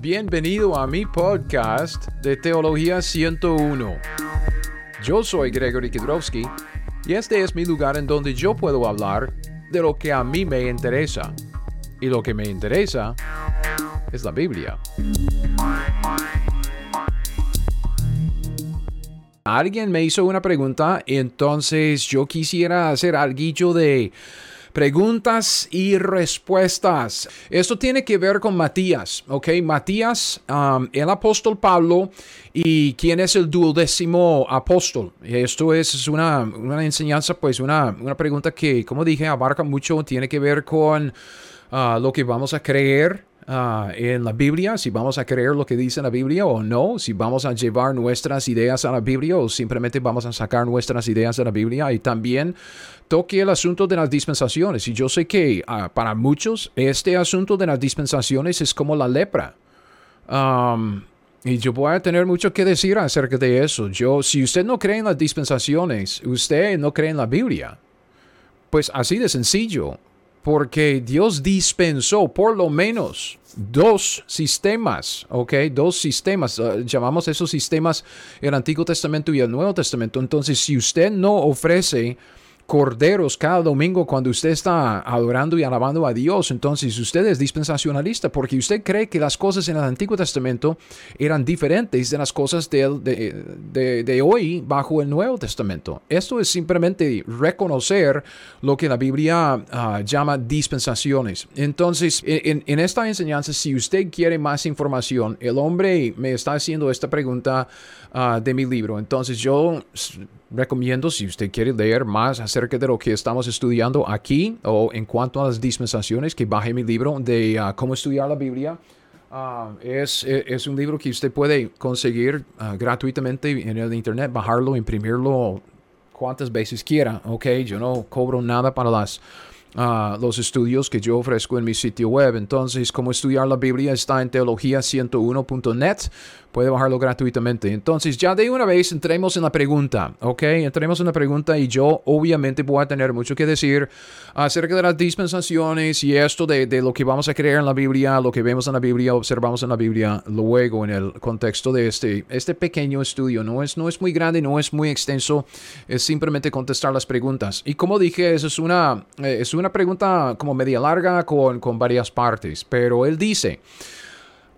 Bienvenido a mi podcast de Teología 101. Yo soy Gregory Kidrowski y este es mi lugar en donde yo puedo hablar de lo que a mí me interesa. Y lo que me interesa es la Biblia. Alguien me hizo una pregunta, entonces yo quisiera hacer algo de Preguntas y respuestas. Esto tiene que ver con Matías, ¿ok? Matías, um, el apóstol Pablo y quién es el duodécimo apóstol. Esto es una, una enseñanza, pues una, una, pregunta que, como dije, abarca mucho, tiene que ver con uh, lo que vamos a creer Ah, en la Biblia, si vamos a creer lo que dice la Biblia o no, si vamos a llevar nuestras ideas a la Biblia o simplemente vamos a sacar nuestras ideas de la Biblia. Y también toque el asunto de las dispensaciones. Y yo sé que ah, para muchos este asunto de las dispensaciones es como la lepra. y yo voy a tener mucho que decir acerca de eso. Yo, si usted no cree en las dispensaciones, usted no cree en la Biblia. Pues así de sencillo porque Dios dispensó por lo menos dos sistemas, ¿ok? Dos sistemas, uh, llamamos esos sistemas el Antiguo Testamento y el Nuevo Testamento. Entonces, si usted no ofrece corderos cada domingo cuando usted está adorando y alabando a Dios. Entonces usted es dispensacionalista porque usted cree que las cosas en el Antiguo Testamento eran diferentes de las cosas de, de, hoy bajo el Nuevo Testamento. Esto es simplemente reconocer lo que la Biblia ah, llama dispensaciones. Entonces, en, en, esta enseñanza, si usted quiere más información, el hombre me está haciendo esta pregunta ah, de mi libro. Entonces yo recomiendo si usted quiere leer más acerca de lo que estamos estudiando aquí o en cuanto a las dispensaciones, que baje mi libro de uh, cómo estudiar la Biblia. Uh, es, es, un libro que usted puede conseguir gratuitamente en el internet, bajarlo, imprimirlo cuantas veces quiera. Ok, yo no cobro nada para las los estudios que yo ofrezco en mi sitio web. Entonces, cómo estudiar la Biblia está en teología101.net. Puede bajarlo gratuitamente. Entonces, ya de una vez entremos en la pregunta, ¿ok? Entremos en la pregunta y yo obviamente voy a tener mucho que decir acerca de las dispensaciones y esto de, de lo que vamos a creer en la Biblia, lo que vemos en la Biblia, observamos en la Biblia, luego en el contexto de este, este pequeño estudio. No es, no es muy grande, no es muy extenso, es simplemente contestar las preguntas. Y como dije, eso es una, eh, es una pregunta como media larga con, con varias partes, pero él dice...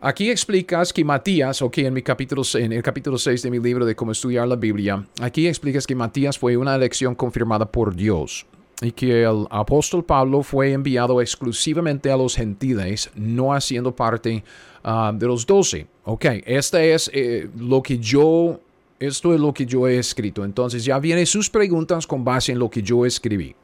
Aquí explicas que Matías, ok, en, mi capítulo, en el capítulo 6 de mi libro de cómo estudiar la Biblia, aquí explicas que Matías fue una elección confirmada por Dios y que el apóstol Pablo fue enviado exclusivamente a los gentiles, no haciendo parte ah, de los doce. Ok, esta es eh, lo que yo, esto es lo que yo he escrito. Entonces ya vienen sus preguntas con base en lo que yo escribí.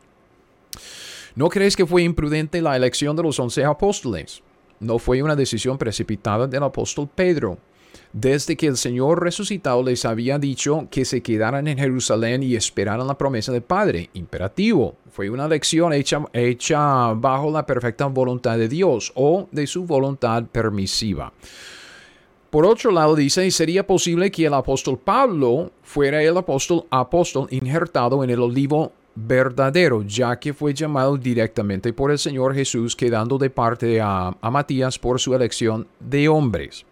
¿No crees que fue imprudente la elección de los once apóstoles? No fue una decisión precipitada del apóstol Pedro. Desde que el Señor resucitado les había dicho que se quedaran en Jerusalén y esperaran la promesa del Padre. Imperativo. Fue una elección hecha, hecha bajo la perfecta voluntad de Dios o de su voluntad permisiva. Por otro lado, dice, sería posible que el apóstol Pablo fuera el apóstol, apóstol injertado en el olivo verdadero, ya que fue llamado directamente por el Señor Jesús, quedando de parte a, Matías por su elección de hombres.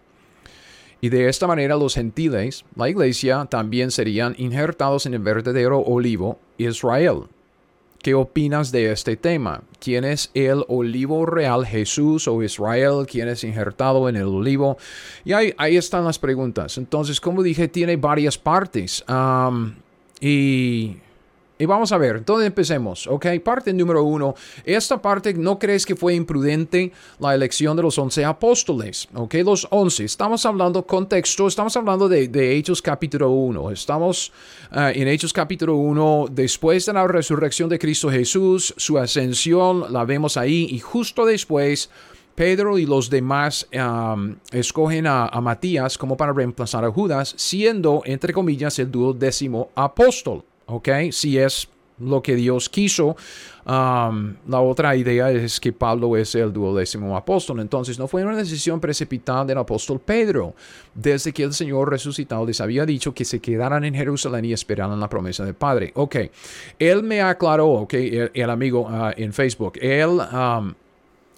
Y de esta manera los gentiles, la iglesia, también serían injertados en el verdadero olivo Israel. ¿Qué opinas de este tema? ¿Quién es el olivo real, Jesús o Israel? ¿Quién es injertado en el olivo? Y ahí, ahí están las preguntas. Entonces, como dije, tiene varias partes. y y vamos a ver, entonces empecemos, ¿ok? Parte número uno, esta parte no crees que fue imprudente la elección de los once apóstoles, ¿ok? Los once, estamos hablando contexto, estamos hablando de, Hechos capítulo 1, estamos eh, en Hechos capítulo 1, después de la resurrección de Cristo Jesús, su ascensión, la vemos ahí y justo después... Pedro y los demás escogen a, a, Matías como para reemplazar a Judas, siendo, entre comillas, el duodécimo apóstol. ¿Ok? Si es lo que Dios quiso. La otra idea es que Pablo es el duodécimo apóstol. Entonces no fue una decisión precipitada del apóstol Pedro. Desde que el Señor resucitado les había dicho que se quedaran en Jerusalén y esperaran la promesa del Padre. Ok, él me aclaró, ok, el, amigo uh, en Facebook, él... Um,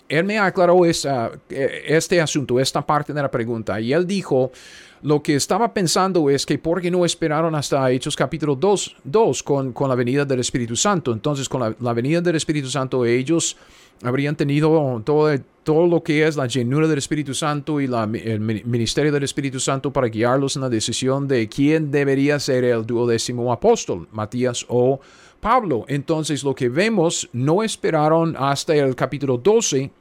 él me aclaró esta, eh, este asunto, esta parte de la pregunta, y él dijo, lo que estaba pensando es que por qué no esperaron hasta Hechos capítulo 2, 2 con, con la venida del Espíritu Santo. Entonces, con la, la venida del Espíritu Santo, ellos habrían tenido todo, todo lo que es la llenura del Espíritu Santo y el ministerio del Espíritu Santo para guiarlos en la decisión de quién debería ser el duodécimo apóstol, Matías o Pablo. Entonces lo que vemos, no esperaron hasta el capítulo 12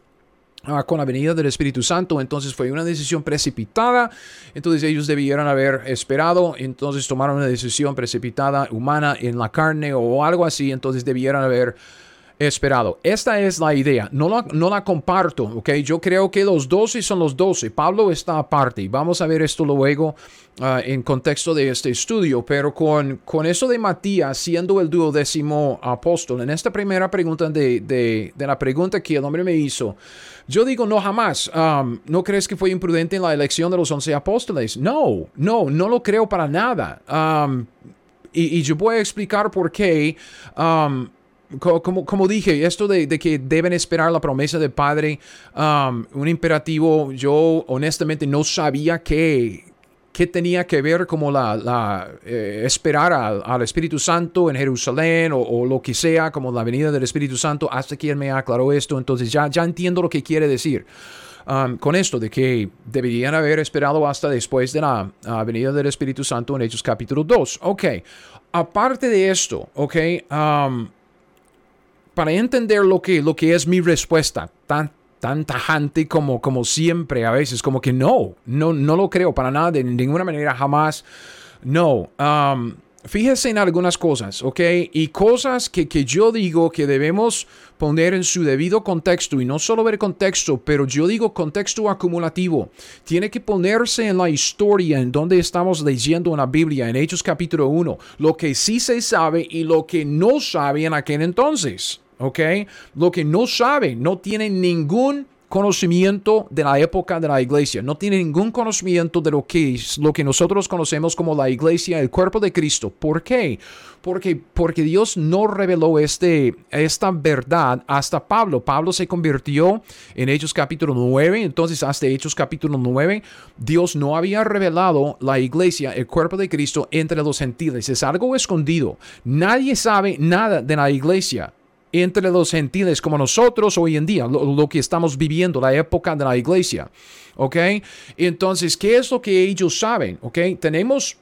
ah, con la venida del Espíritu Santo, entonces fue una decisión precipitada, entonces ellos debieron haber esperado, entonces tomaron una decisión precipitada humana en la carne o algo así, entonces debieron haber esperado. Esta es la idea. No la, no la comparto, ¿ok? Yo creo que los doce son los doce. Pablo está aparte. Vamos a ver esto luego uh, en contexto de este estudio. Pero con, con eso de Matías siendo el duodécimo apóstol, en esta primera pregunta de, de, la pregunta que el hombre me hizo, yo digo, no jamás. ¿No crees que fue imprudente en la elección de los once apóstoles? No, no, no lo creo para nada. Y, yo voy a explicar por qué. Como, como dije, esto de, que deben esperar la promesa del Padre, um, un imperativo, yo honestamente no sabía qué, qué tenía que ver como la, la eh, esperar al, Espíritu Santo en Jerusalén o, lo que sea, como la venida del Espíritu Santo, hasta que él me aclaró esto, entonces ya, ya entiendo lo que quiere decir. Um, con esto de que deberían haber esperado hasta después de la venida del Espíritu Santo en Hechos capítulo 2. Ok, aparte de esto, ok, um, para entender lo que, lo que es mi respuesta, tan, tan tajante como, como siempre a veces, como que no, no, no lo creo para nada, de ninguna manera, jamás, no. Um, fíjese en algunas cosas, ¿ok? Y cosas que, que, yo digo que debemos poner en su debido contexto y no solo ver contexto, pero yo digo contexto acumulativo. Tiene que ponerse en la historia en donde estamos leyendo en la Biblia, en Hechos capítulo 1, lo que sí se sabe y lo que no sabe en aquel entonces. ¿Ok? Lo que no sabe, no tiene ningún conocimiento de la época de la iglesia, no tiene ningún conocimiento de lo que es lo que nosotros conocemos como la iglesia, el cuerpo de Cristo. ¿Por qué? Porque, porque Dios no reveló este, esta verdad hasta Pablo. Pablo se convirtió en Hechos capítulo 9, entonces hasta Hechos capítulo 9, Dios no había revelado la iglesia, el cuerpo de Cristo entre los gentiles. Es algo escondido. Nadie sabe nada de la iglesia entre los gentiles como nosotros hoy en día, lo, que estamos viviendo, la época de la iglesia. ¿Ok? Entonces, ¿qué es lo que ellos saben? ¿Ok? Tenemos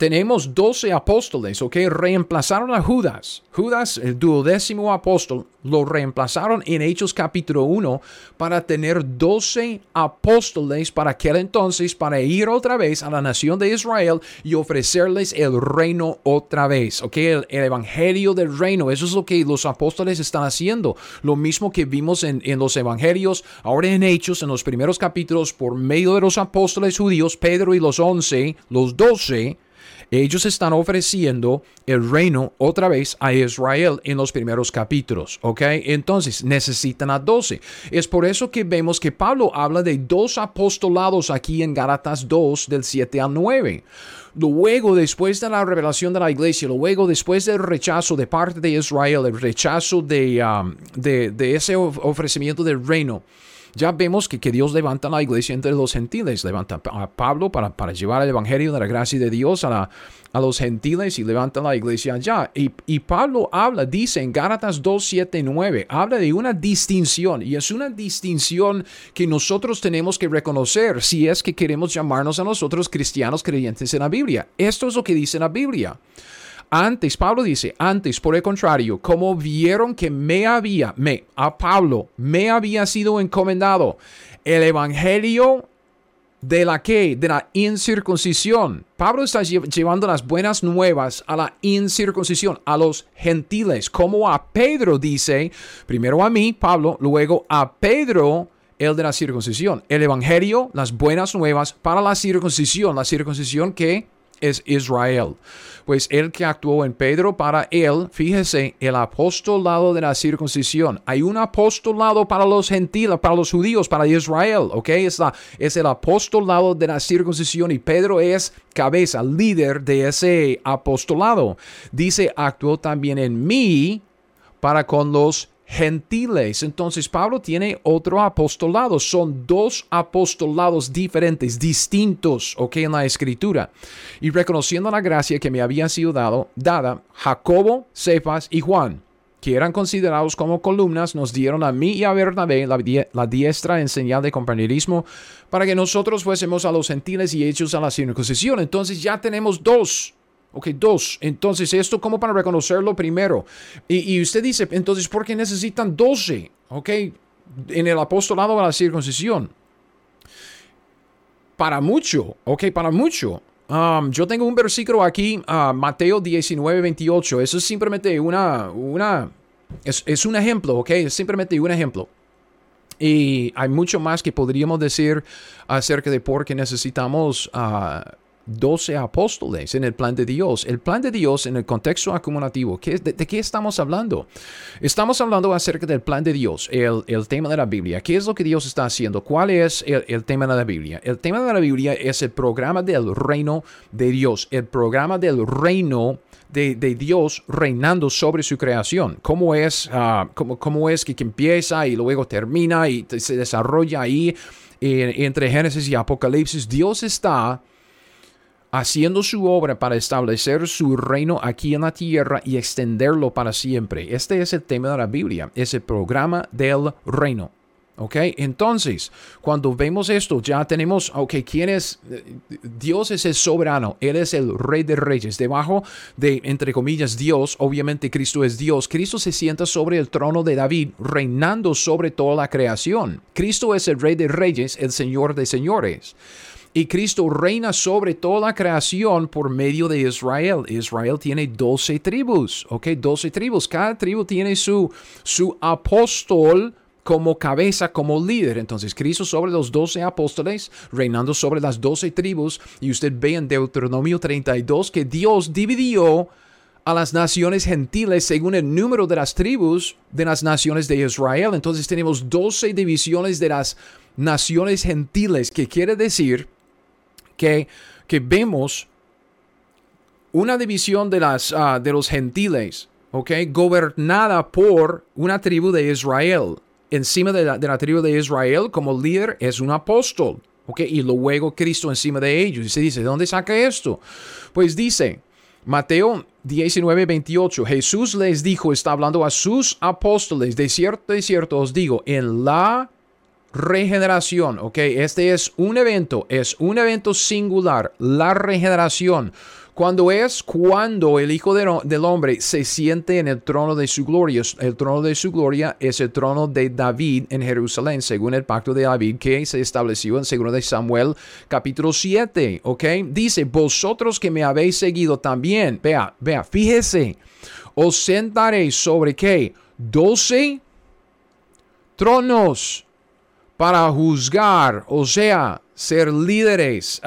tenemos 12 apóstoles, ¿ok? Reemplazaron a Judas. Judas, el duodécimo apóstol, lo reemplazaron en Hechos capítulo 1 para tener 12 apóstoles para aquel entonces, para ir otra vez a la nación de Israel y ofrecerles el reino otra vez, ¿ok? El, evangelio del reino. Eso es lo que los apóstoles están haciendo. Lo mismo que vimos en, en los evangelios, ahora en Hechos, en los primeros capítulos, por medio de los apóstoles judíos, Pedro y los 11, los 12, ellos están ofreciendo el reino otra vez a Israel en los primeros capítulos, ¿ok? Entonces necesitan a 12. Es por eso que vemos que Pablo habla de dos apostolados aquí en Gálatas 2 del 7 al 9. Luego, después de la revelación de la iglesia, luego, después del rechazo de parte de Israel, el rechazo de, um, de ese ofrecimiento del reino, ya vemos que, que Dios levanta la iglesia entre los gentiles, levanta a Pablo para, para llevar el evangelio de la gracia de Dios a, a los gentiles y levanta la iglesia allá. Y, y Pablo habla, dice en Gálatas 2, 7, 9, habla de una distinción y es una distinción que nosotros tenemos que reconocer si es que queremos llamarnos a nosotros cristianos creyentes en la Biblia. Esto es lo que dice la Biblia. Antes, Pablo dice, antes, por el contrario, como vieron que me había, me, a Pablo, me había sido encomendado el evangelio de la que, de la incircuncisión. Pablo está llevando las buenas nuevas a la incircuncisión, a los gentiles, como a Pedro dice, primero a mí, Pablo, luego a Pedro, el de la circuncisión. El evangelio, las buenas nuevas para la circuncisión, la circuncisión que es Israel. Pues el que actuó en Pedro, para él, fíjese, el apostolado de la circuncisión. Hay un apostolado para los gentiles, para los judíos, para Israel, ¿ok? Es, la, es el apostolado de la circuncisión y Pedro es cabeza, líder de ese apostolado. Dice, actuó también en mí para con los gentiles. Entonces Pablo tiene otro apostolado. Son dos apostolados diferentes, distintos, ok, en la escritura. Y reconociendo la gracia que me había sido dado, dada, Jacobo, Cefas y Juan que eran considerados como columnas, nos dieron a mí y a Bernabé la, diestra en señal de compañerismo para que nosotros fuésemos a los gentiles y hechos a la circuncisión. Entonces ya tenemos dos. Ok, dos. Entonces, esto como para reconocerlo primero. Y, usted dice, entonces, ¿por qué necesitan doce? Ok, en el apostolado de la circuncisión. Para mucho, ok, para mucho. Um, yo tengo un versículo aquí, uh, Mateo 19, 28. Eso es simplemente una, una, es, un ejemplo, ¿ok? Es simplemente un ejemplo. Y hay mucho más que podríamos decir acerca de por qué necesitamos uh, 12 apóstoles en el plan de Dios. El plan de Dios en el contexto acumulativo, ¿qué, de, qué estamos hablando? Estamos hablando acerca del plan de Dios, el, el, tema de la Biblia. ¿Qué es lo que Dios está haciendo? ¿Cuál es el, el, tema de la Biblia? El tema de la Biblia es el programa del reino de Dios, el programa del reino de, de Dios reinando sobre su creación. ¿Cómo es, uh, cómo, cómo es que, que, empieza y luego termina y se desarrolla ahí eh, entre Génesis y Apocalipsis? Dios está haciendo su obra para establecer su reino aquí en la tierra y extenderlo para siempre. Este es el tema de la Biblia, es el programa del reino. ¿Ok? Entonces, cuando vemos esto, ya tenemos, ok, ¿quién es? Dios es el soberano, Él es el rey de reyes. Debajo de, entre comillas, Dios, obviamente Cristo es Dios. Cristo se sienta sobre el trono de David, reinando sobre toda la creación. Cristo es el rey de reyes, el Señor de señores. Y Cristo reina sobre toda la creación por medio de Israel. Israel tiene 12 tribus, ¿ok? 12 tribus. Cada tribu tiene su, su apóstol como cabeza, como líder. Entonces Cristo sobre los 12 apóstoles, reinando sobre las 12 tribus. Y usted ve en Deuteronomio 32 que Dios dividió a las naciones gentiles según el número de las tribus de las naciones de Israel. Entonces tenemos 12 divisiones de las naciones gentiles, que quiere decir que, vemos una división de, las, ah, de los gentiles, ¿ok? Gobernada por una tribu de Israel. Encima de la, tribu de Israel, como líder, es un apóstol, ¿ok? Y luego Cristo encima de ellos. Y se dice, ¿de dónde saca esto? Pues dice, Mateo 19, 28, Jesús les dijo, está hablando a sus apóstoles, de cierto, de cierto os digo, en la regeneración, ¿ok? Este es un evento, es un evento singular, la regeneración. Cuando es cuando el Hijo del Hombre se siente en el trono de su gloria. El trono de su gloria es el trono de David en Jerusalén, según el pacto de David que se estableció en 2 de Samuel capítulo 7. ¿Ok? Dice, vosotros que me habéis seguido también. Vea, vea, fíjese. Os sentaréis sobre qué? 12 tronos para juzgar, o sea, ser líderes.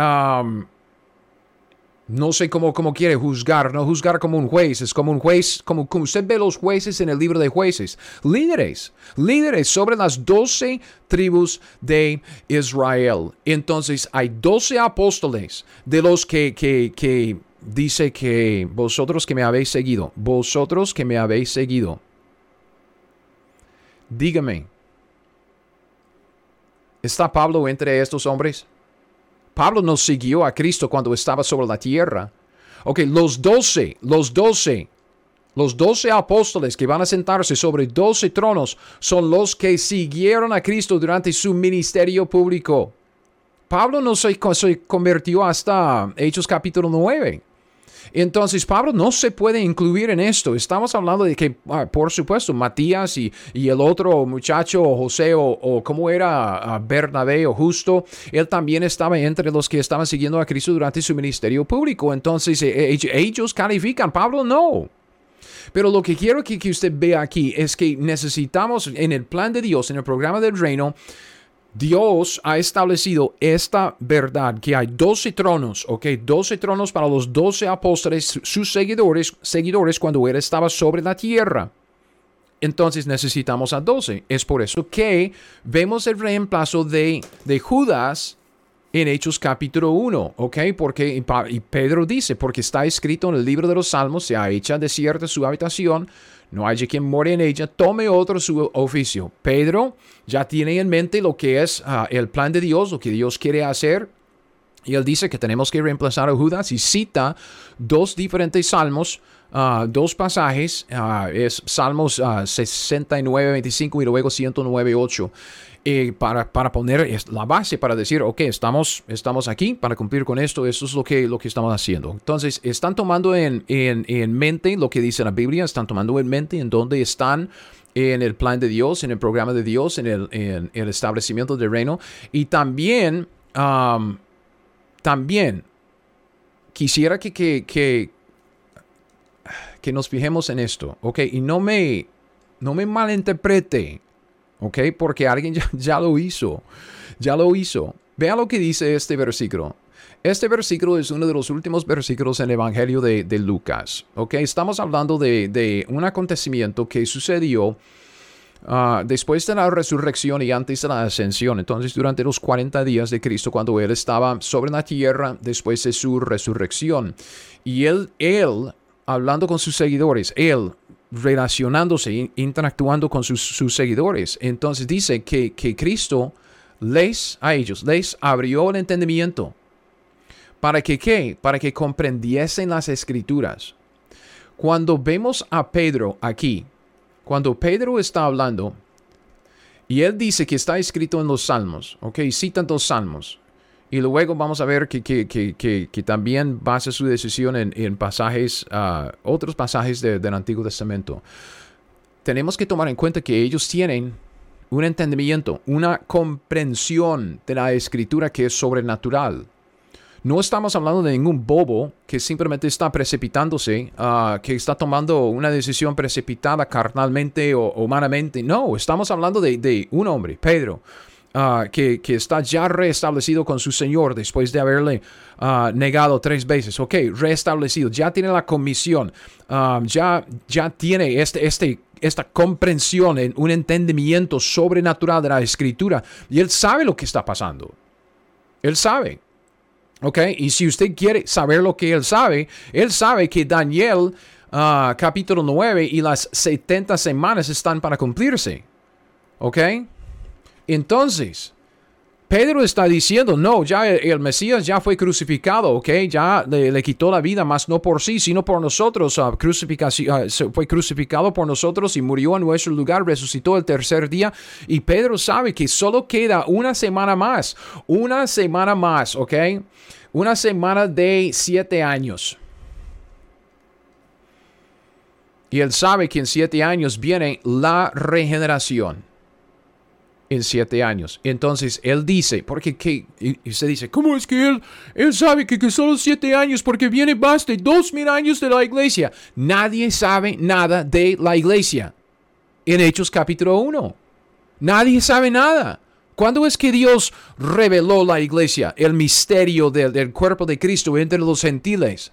no sé cómo, cómo, quiere juzgar, no juzgar como un juez, es como un juez, como, como usted ve los jueces en el libro de jueces. Líderes, líderes sobre las doce tribus de Israel. Entonces hay doce apóstoles de los que, que, que dice que vosotros que me habéis seguido, vosotros que me habéis seguido. Dígame, ¿Está Pablo entre estos hombres? Pablo no siguió a Cristo cuando estaba sobre la tierra. Ok, los doce, los doce, los doce apóstoles que van a sentarse sobre doce tronos son los que siguieron a Cristo durante su ministerio público. Pablo no se, se convirtió hasta Hechos capítulo 9. Entonces Pablo no se puede incluir en esto. Estamos hablando de que, ah, por supuesto, Matías y, el otro muchacho, José, o, como era ah, Bernabé o Justo, él también estaba entre los que estaban siguiendo a Cristo durante su ministerio público. Entonces eh, eh, ellos califican, Pablo no. Pero lo que quiero que, que usted vea aquí es que necesitamos en el plan de Dios, en el programa del reino, Dios ha establecido esta verdad, que hay 12 tronos, ¿ok? 12 tronos para los 12 apóstoles, sus seguidores, seguidores cuando él estaba sobre la tierra. Entonces necesitamos a 12. Es por eso que vemos el reemplazo de, de Judas en Hechos capítulo 1, ¿ok? Porque, y Pedro dice, porque está escrito en el libro de los Salmos, se ha hecho desierta su habitación, no haya quien more en ella, tome otro su oficio. Pedro ya tiene en mente lo que es ah, el plan de Dios, lo que Dios quiere hacer. Y él dice que tenemos que reemplazar a Judas y cita dos diferentes salmos, ah, dos pasajes, ah, es Salmos 69, 25 y luego 109, 8. Eh, para, para, poner la base, para decir, ok, estamos, estamos aquí para cumplir con esto, esto es lo que, lo que estamos haciendo. Entonces, están tomando en, en, en mente lo que dice la Biblia, están tomando en mente en dónde están en el plan de Dios, en el programa de Dios, en el, en el establecimiento del reino. Y también, también quisiera que, que, que, que, nos fijemos en esto, ¿ok? Y no me, no me malinterprete ¿ok? Porque alguien ya, lo hizo, ya lo hizo. Vea lo que dice este versículo. Este versículo es uno de los últimos versículos en el Evangelio de, Lucas. ¿ok? Estamos hablando de, un acontecimiento que sucedió ah, después de la resurrección y antes de la ascensión. Entonces, durante los 40 días de Cristo, cuando Él estaba sobre la tierra después de su resurrección. Y Él, él hablando con sus seguidores, Él relacionándose, interactuando con sus, seguidores. Entonces dice que, que, Cristo les, a ellos, les abrió el entendimiento. ¿Para que qué? Para que comprendiesen las escrituras. Cuando vemos a Pedro aquí, cuando Pedro está hablando, y él dice que está escrito en los salmos, ok, citan dos salmos, y luego vamos a ver que, que, también basa su decisión en, pasajes, uh, otros pasajes del Antiguo Testamento. Tenemos que tomar en cuenta que ellos tienen un entendimiento, una comprensión de la escritura que es sobrenatural. No estamos hablando de ningún bobo que simplemente está precipitándose, uh, que está tomando una decisión precipitada carnalmente o humanamente. No, estamos hablando de, de un hombre, Pedro, Ah, que, está ya restablecido con su Señor después de haberle ah, negado tres veces. Ok, restablecido, ya tiene la comisión, ah, ya, ya tiene este, este, esta comprensión, un entendimiento sobrenatural de la escritura y él sabe lo que está pasando. Él sabe. ¿Ok? Y si usted quiere saber lo que él sabe, él sabe que Daniel capítulo 9 y las 70 semanas están para cumplirse. ¿Ok? Entonces, Pedro está diciendo, no, ya el, Mesías ya fue crucificado, ¿ok? Ya le, quitó la vida, más no por sí, sino por nosotros. Uh, crucificación, fue crucificado por nosotros y murió en nuestro lugar, resucitó el tercer día. Y Pedro sabe que solo queda una semana más, una semana más, ¿ok? Una semana de siete años. Y él sabe que en siete años viene la regeneración en siete años. Entonces él dice, porque que, y se dice, ¿cómo es que él, él sabe que, que solo siete años porque viene más de dos mil años de la iglesia? Nadie sabe nada de la iglesia. En Hechos capítulo 1. Nadie sabe nada. ¿Cuándo es que Dios reveló la iglesia, el misterio del, del cuerpo de Cristo entre los gentiles?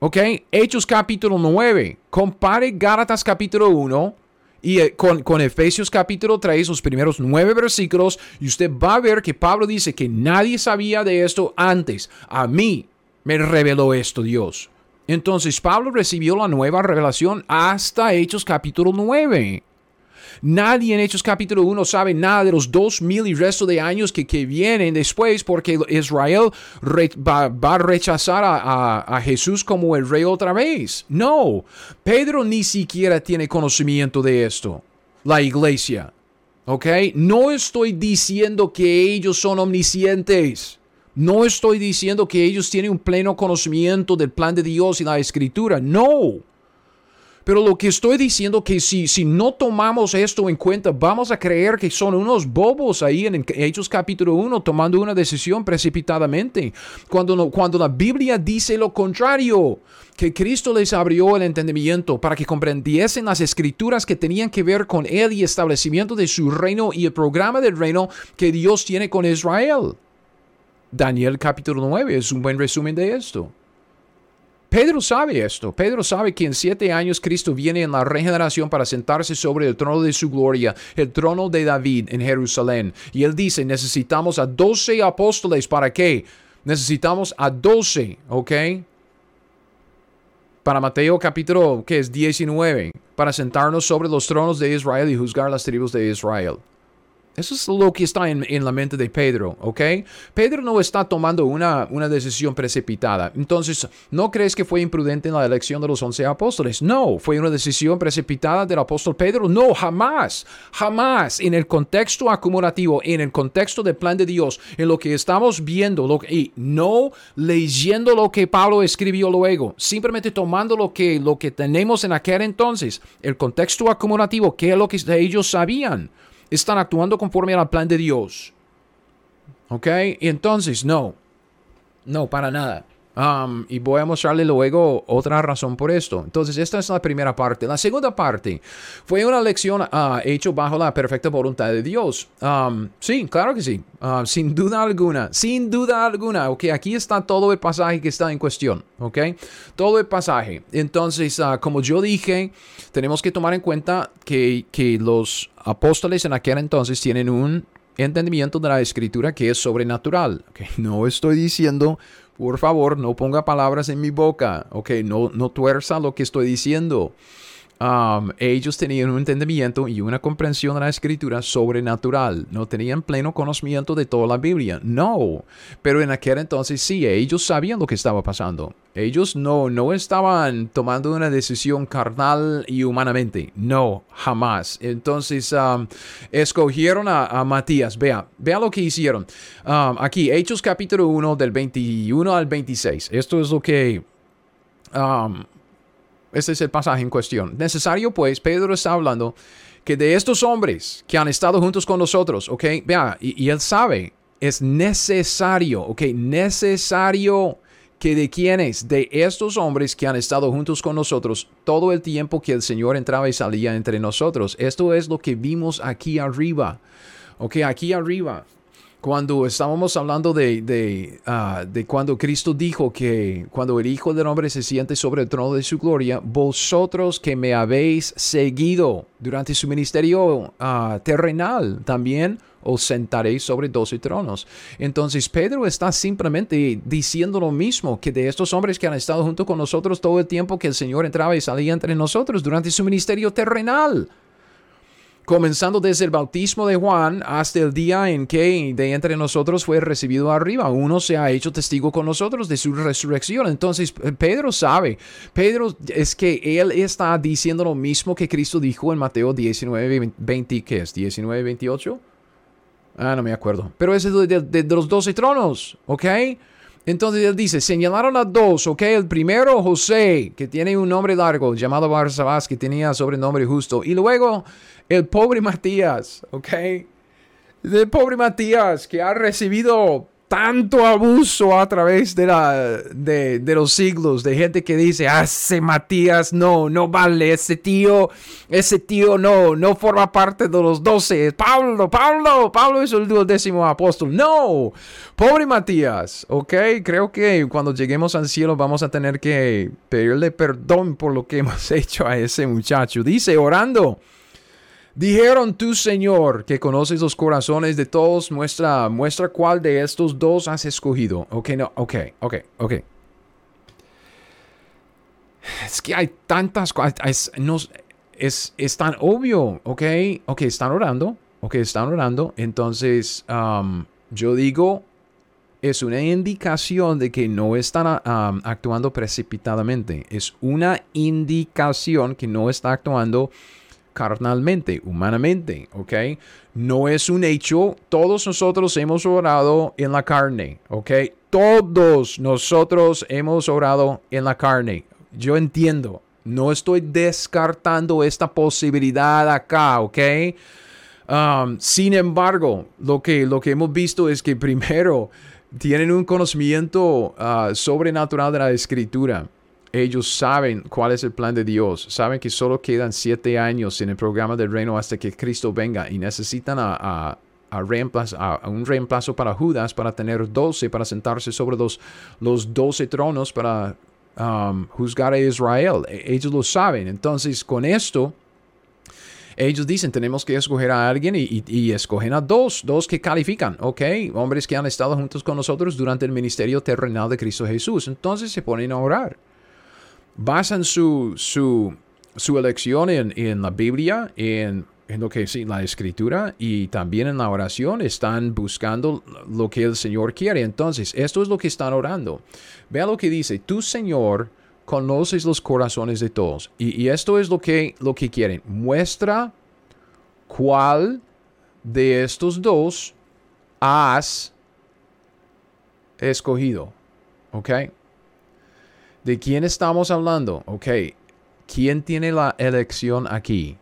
¿Ok? Hechos capítulo 9. Compare Gálatas capítulo 1 y eh, con, con, Efesios capítulo 3, los primeros nueve versículos, y usted va a ver que Pablo dice que nadie sabía de esto antes. A mí me reveló esto Dios. Entonces Pablo recibió la nueva revelación hasta Hechos capítulo 9. Nadie en Hechos capítulo 1 sabe nada de los dos mil y resto de años que, vienen después porque Israel va, a rechazar a, Jesús como el rey otra vez. No, Pedro ni siquiera tiene conocimiento de esto. La iglesia. ¿Ok? No estoy diciendo que ellos son omniscientes. No estoy diciendo que ellos tienen un pleno conocimiento del plan de Dios y la escritura. No. Pero lo que estoy diciendo que si, si no tomamos esto en cuenta, vamos a creer que son unos bobos ahí en Hechos capítulo 1 tomando una decisión precipitadamente. Cuando, cuando la Biblia dice lo contrario, que Cristo les abrió el entendimiento para que comprendiesen las escrituras que tenían que ver con Él y establecimiento de su reino y el programa del reino que Dios tiene con Israel. Daniel capítulo 9 es un buen resumen de esto. Pedro sabe esto. Pedro sabe que en siete años Cristo viene en la regeneración para sentarse sobre el trono de su gloria, el trono de David en Jerusalén. Y él dice, necesitamos a doce apóstoles. ¿Para qué? Necesitamos a doce, ¿ok? Para Mateo capítulo, que es 19, para sentarnos sobre los tronos de Israel y juzgar las tribus de Israel. Eso es lo que está en, la mente de Pedro, ¿ok? Pedro no está tomando una, una, decisión precipitada. Entonces, ¿no crees que fue imprudente en la elección de los once apóstoles? No, fue una decisión precipitada del apóstol Pedro. No, jamás, jamás. En el contexto acumulativo, en el contexto del plan de Dios, en lo que estamos viendo, lo y no leyendo lo que Pablo escribió luego, simplemente tomando lo que, lo que tenemos en aquel entonces, el contexto acumulativo, que es lo que ellos sabían están actuando conforme al plan de Dios. ¿Ok? entonces, no. No, para nada. Um, y voy a mostrarle luego otra razón por esto. Entonces, esta es la primera parte. La segunda parte fue una lección uh, hecha bajo la perfecta voluntad de Dios. Um, sí, claro que sí. Uh, sin duda alguna. Sin duda alguna. Ok, aquí está todo el pasaje que está en cuestión. Ok, todo el pasaje. Entonces, uh, como yo dije, tenemos que tomar en cuenta que, que los apóstoles en aquel entonces tienen un entendimiento de la escritura que es sobrenatural. Okay, no estoy diciendo por favor, no ponga palabras en mi boca, ok, no, no tuerza lo que estoy diciendo. Ellos tenían un entendimiento y una comprensión de la escritura sobrenatural. No tenían pleno conocimiento de toda la Biblia. No. Pero en aquel entonces sí, ellos sabían lo que estaba pasando. Ellos no, no estaban tomando una decisión carnal y humanamente. No, jamás. Entonces escogieron a, Matías. Vea, vea lo que hicieron. Aquí, Hechos capítulo 1 del 21 al 26. Esto es lo que... Este es el pasaje en cuestión. Necesario, pues, Pedro está hablando que de estos hombres que han estado juntos con nosotros, ¿ok? Vea, y, él sabe, es necesario, ¿ok? Necesario que de quienes, de estos hombres que han estado juntos con nosotros todo el tiempo que el Señor entraba y salía entre nosotros. Esto es lo que vimos aquí arriba. Ok, aquí arriba cuando estábamos hablando de, ah, de, cuando Cristo dijo que cuando el Hijo del Hombre se siente sobre el trono de su gloria, vosotros que me habéis seguido durante su ministerio ah, terrenal, también os sentaréis sobre doce tronos. Entonces Pedro está simplemente diciendo lo mismo que de estos hombres que han estado junto con nosotros todo el tiempo que el Señor entraba y salía entre nosotros durante su ministerio terrenal comenzando desde el bautismo de Juan hasta el día en que de entre nosotros fue recibido arriba. Uno se ha hecho testigo con nosotros de su resurrección. Entonces, Pedro sabe, Pedro es que él está diciendo lo mismo que Cristo dijo en Mateo 19, 20, ¿qué es? 19, 28. Ah, no me acuerdo. Pero es de, los doce tronos, ¿ok? Entonces él dice, señalaron a dos, ¿ok? El primero, José, que tiene un nombre largo, llamado Barsabás, que tenía sobrenombre justo. Y luego el pobre Matías, ¿ok? El pobre Matías que ha recibido tanto abuso a través de, la, de, los siglos, de gente que dice, ah, ese Matías no, no vale, ese tío, ese tío no, no forma parte de los doce. Pablo, Pablo, Pablo es el décimo apóstol. No, pobre Matías, ¿ok? Creo que cuando lleguemos al cielo vamos a tener que pedirle perdón por lo que hemos hecho a ese muchacho. Dice, orando. Dijeron tú, Señor, que conoces los corazones de todos, muestra, muestra cuál de estos dos has escogido. Ok, no, ok, ok, ok. Es que hay tantas cosas, es, es, tan obvio, ok, ok, están orando, ok, están orando. Entonces, um, yo digo, es una indicación de que no están um, actuando precipitadamente. Es una indicación que no está actuando carnalmente, humanamente, ¿ok? No es un hecho, todos nosotros hemos orado en la carne, ¿ok? Todos nosotros hemos orado en la carne. Yo entiendo, no estoy descartando esta posibilidad acá, ¿ok? Um, sin embargo, lo que, lo que hemos visto es que primero tienen un conocimiento uh, sobrenatural de la escritura ellos saben cuál es el plan de Dios, saben que solo quedan siete años en el programa del reino hasta que Cristo venga y necesitan a, un reemplazo para Judas para tener doce, para sentarse sobre los, doce tronos para um, juzgar a Israel. E, ellos lo saben. Entonces, con esto, ellos dicen, tenemos que escoger a alguien y, escogen a dos, dos que califican, ¿ok? Hombres que han estado juntos con nosotros durante el ministerio terrenal de Cristo Jesús. Entonces se ponen a orar. Basan su, su, su elección en, en la Biblia, en en lo que sí, la escritura y también en la oración están buscando lo que el Señor quiere. Entonces, esto es lo que están orando. Vea lo que dice, tu Señor conoces los corazones de todos. Y, esto es lo que, lo que quieren. Muestra cuál de estos dos has escogido. ¿Ok? ¿De quién estamos hablando? Ok. ¿Quién tiene la elección aquí?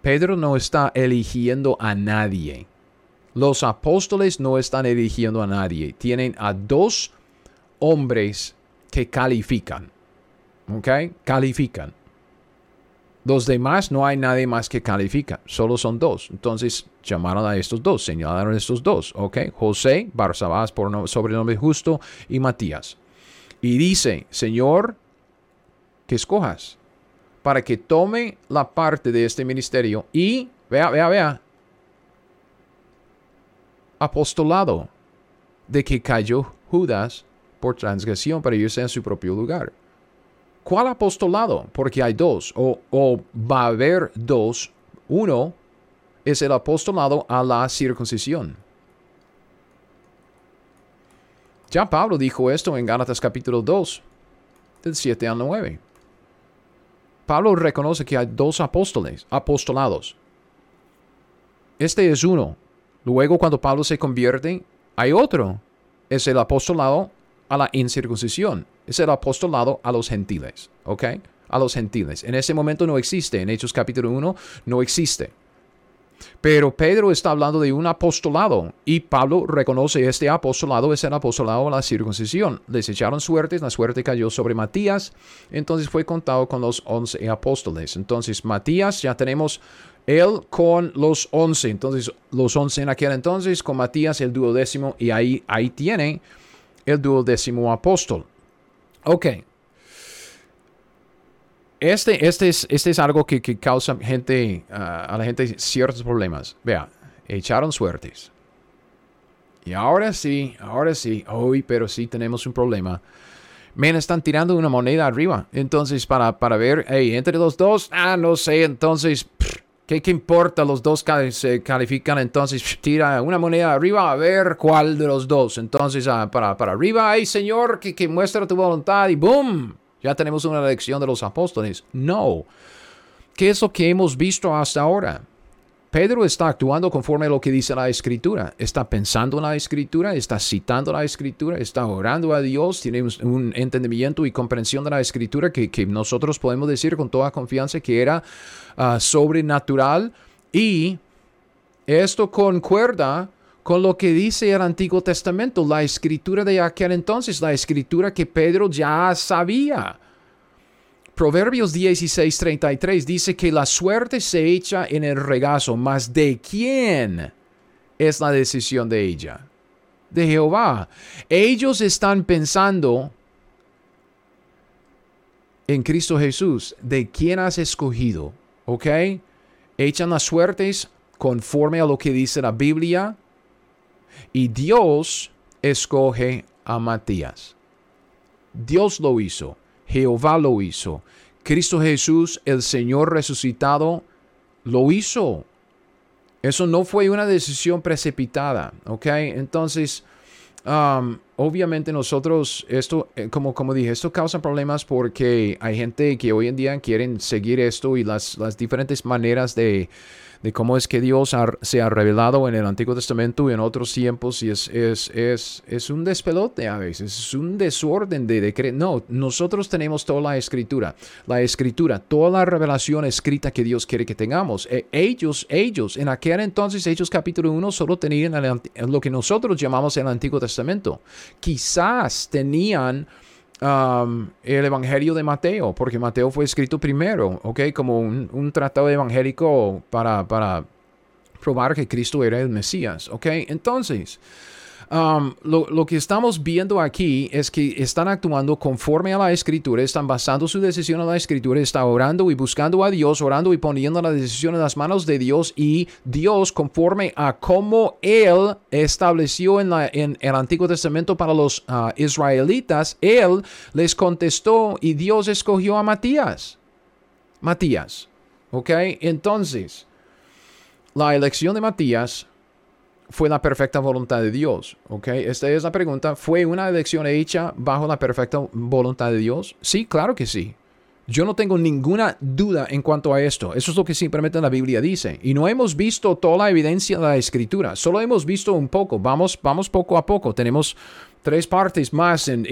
Pedro no está eligiendo a nadie. Los apóstoles no están eligiendo a nadie. Tienen a dos hombres que califican. ¿Ok? Califican. Los demás no hay nadie más que califica. Solo son dos. Entonces llamaron a estos dos. Señalaron a estos dos. ¿Ok? José, Barsabás por sobrenombre justo y Matías. Y dice, Señor, que escojas para que tome la parte de este ministerio y, vea, vea, vea, apostolado de que cayó Judas por transgresión para irse en su propio lugar. ¿Cuál apostolado? Porque hay dos, o, o va a haber dos. Uno es el apostolado a la circuncisión. Ya Pablo dijo esto en Gálatas capítulo 2, del 7 al 9. Pablo reconoce que hay dos apóstoles, apostolados. Este es uno. Luego cuando Pablo se convierte, hay otro. Es el apostolado a la incircuncisión. Es el apostolado a los gentiles. ¿Ok? A los gentiles. En ese momento no existe. En Hechos capítulo 1 no existe. Pero Pedro está hablando de un apostolado y Pablo reconoce este apostolado es el apostolado a la circuncisión. Les echaron suertes, la suerte cayó sobre Matías, entonces fue contado con los once apóstoles. Entonces Matías ya tenemos él con los once, entonces los once en aquel entonces, con Matías el duodécimo y ahí, ahí tiene el duodécimo apóstol. Ok, este, este, es, este es algo que, causa gente, a la gente ciertos problemas. Vea, echaron suertes. Y ahora sí, ahora sí, hoy, pero sí tenemos un problema. Me están tirando una moneda arriba. Entonces, para, para ver, hey, entre los dos, ah, no sé, entonces, ¿qué, ¿qué, importa? Los dos se califican, entonces tira una moneda arriba a ver cuál de los dos. Entonces, ah, para, para arriba, hey, Señor, que, que muestra tu voluntad y ¡boom! Ya tenemos una lección de los apóstoles. No. ¿Qué es lo que hemos visto hasta ahora? Pedro está actuando conforme a lo que dice la escritura. Está pensando en la escritura, está citando la escritura, está orando a Dios, tiene un entendimiento y comprensión de la escritura que, nosotros podemos decir con toda confianza que era ah, sobrenatural. Y esto concuerda con lo que dice el Antiguo Testamento, la escritura de aquel entonces, la escritura que Pedro ya sabía. Proverbios 16:33 dice que la suerte se echa en el regazo, mas ¿de quién es la decisión de ella? De Jehová. Ellos están pensando en Cristo Jesús, de quién has escogido, ¿ok? Echan las suertes conforme a lo que dice la Biblia, y Dios escoge a Matías. Dios lo hizo, Jehová lo hizo, Cristo Jesús, el Señor resucitado, lo hizo. Eso no fue una decisión precipitada, ¿ok? Entonces, um, obviamente nosotros, esto, eh, como, como dije, esto causa problemas porque hay gente que hoy en día quieren seguir esto y las, las diferentes maneras de, de cómo es que Dios se ha revelado en el Antiguo Testamento y en otros tiempos y es, es, es, es un despelote a veces, es un desorden de, de No, nosotros tenemos toda la escritura, la escritura, toda la revelación escrita que Dios quiere que tengamos. E, ellos, ellos, en aquel entonces, ellos capítulo 1 solo tenían lo que nosotros llamamos el Antiguo Testamento. Quizás tenían Um, el Evangelio de Mateo, porque Mateo fue escrito primero, ¿ok? Como un, tratado evangélico para, para probar que Cristo era el Mesías, ¿ok? Entonces, um, lo, que estamos viendo aquí es que están actuando conforme a la escritura, están basando su decisión en la escritura, están orando y buscando a Dios, orando y poniendo la decisión en las manos de Dios y Dios conforme a cómo Él estableció en, la, en el Antiguo Testamento para los uh, israelitas, Él les contestó y Dios escogió a Matías. Matías. ¿Ok? Entonces, la elección de Matías fue la perfecta voluntad de Dios? ¿Ok? Esta es la pregunta. ¿Fue una elección hecha bajo la perfecta voluntad de Dios? Sí, claro que sí. Yo no tengo ninguna duda en cuanto a esto. Eso es lo que simplemente la Biblia dice. Y no hemos visto toda la evidencia de la escritura. Solo hemos visto un poco. Vamos, vamos poco a poco. Tenemos tres partes más en,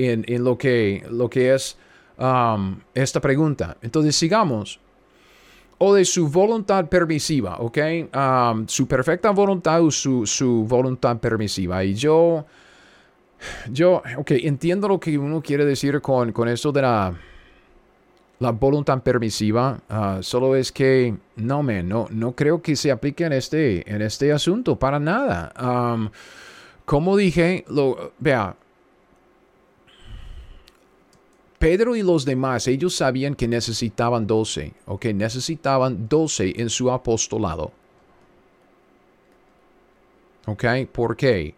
lo, que, lo que es um, esta pregunta. Entonces sigamos o de su voluntad permisiva, ¿ok? Su perfecta voluntad o su, su, voluntad permisiva. Y yo, yo, ok, entiendo lo que uno quiere decir con, con esto de la, la voluntad permisiva. Uh, solo es que, no, me, no, no creo que se aplique en este, en este asunto, para nada. Como dije, lo, vea, Pedro y los demás, ellos sabían que necesitaban doce, ok, necesitaban doce en su apostolado. Ok, ¿por qué?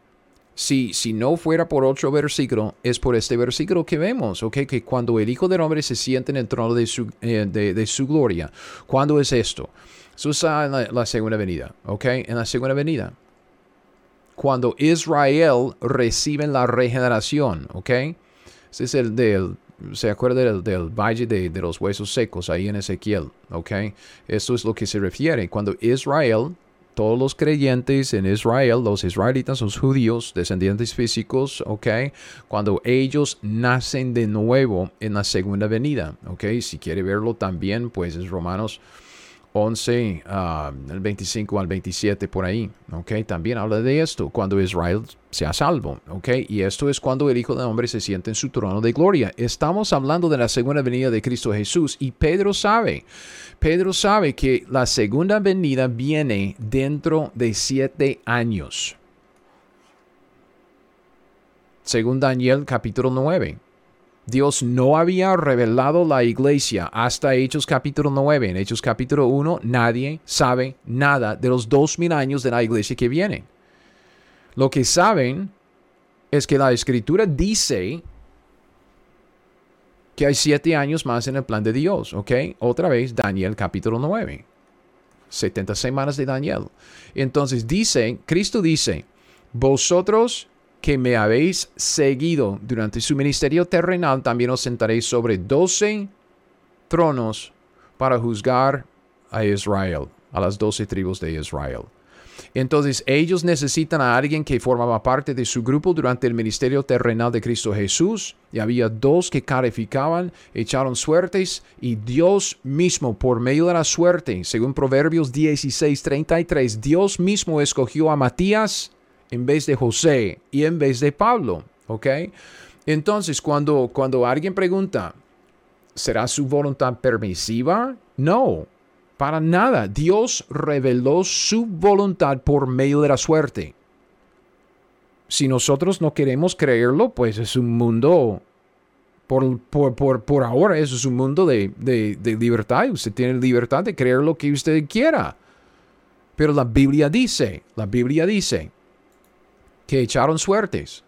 Si, si no fuera por otro versículo, es por este versículo que vemos, ok, que cuando el Hijo del Hombre se siente en el trono de su, eh, de, su gloria, ¿cuándo es esto? Eso está en la, segunda venida, ok, en la segunda venida. Cuando Israel recibe la regeneración, ok. Ese es el del se acuerda del, valle de, los huesos secos ahí en Ezequiel, ¿ok? Esto es lo que se refiere. Cuando Israel, todos los creyentes en Israel, los israelitas, los judíos, descendientes físicos, ¿ok? Cuando ellos nacen de nuevo en la segunda venida, ¿ok? Si quiere verlo también, pues es Romanos 11, ah, el 25 al 27 por ahí, ¿ok? También habla de esto, cuando Israel sea salvo, ¿ok? Y esto es cuando el Hijo del Hombre se siente en su trono de gloria. Estamos hablando de la segunda venida de Cristo Jesús y Pedro sabe, Pedro sabe que la segunda venida viene dentro de siete años. Según Daniel capítulo 9. Dios no había revelado la iglesia hasta Hechos capítulo 9. En Hechos capítulo 1 nadie sabe nada de los dos mil años de la iglesia que viene. Lo que saben es que la escritura dice que hay siete años más en el plan de Dios, ¿ok? Otra vez, Daniel capítulo 9. 70 semanas de Daniel. Entonces dice, Cristo dice, vosotros que me habéis seguido durante su ministerio terrenal, también os sentaréis sobre doce tronos para juzgar a Israel, a las doce tribus de Israel. Entonces ellos necesitan a alguien que formaba parte de su grupo durante el ministerio terrenal de Cristo Jesús. Y había dos que calificaban, echaron suertes y Dios mismo, por medio de la suerte, según Proverbios 16:33, Dios mismo escogió a Matías en vez de José y en vez de Pablo. ¿Ok? Entonces, cuando, cuando alguien pregunta, ¿será su voluntad permisiva? No, para nada. Dios reveló su voluntad por medio de la suerte. Si nosotros no queremos creerlo, pues es un mundo, por, por, ahora, eso es un mundo de, de, de libertad. Usted tiene libertad de creer lo que usted quiera. Pero la Biblia dice, la Biblia dice, que echaron suertes.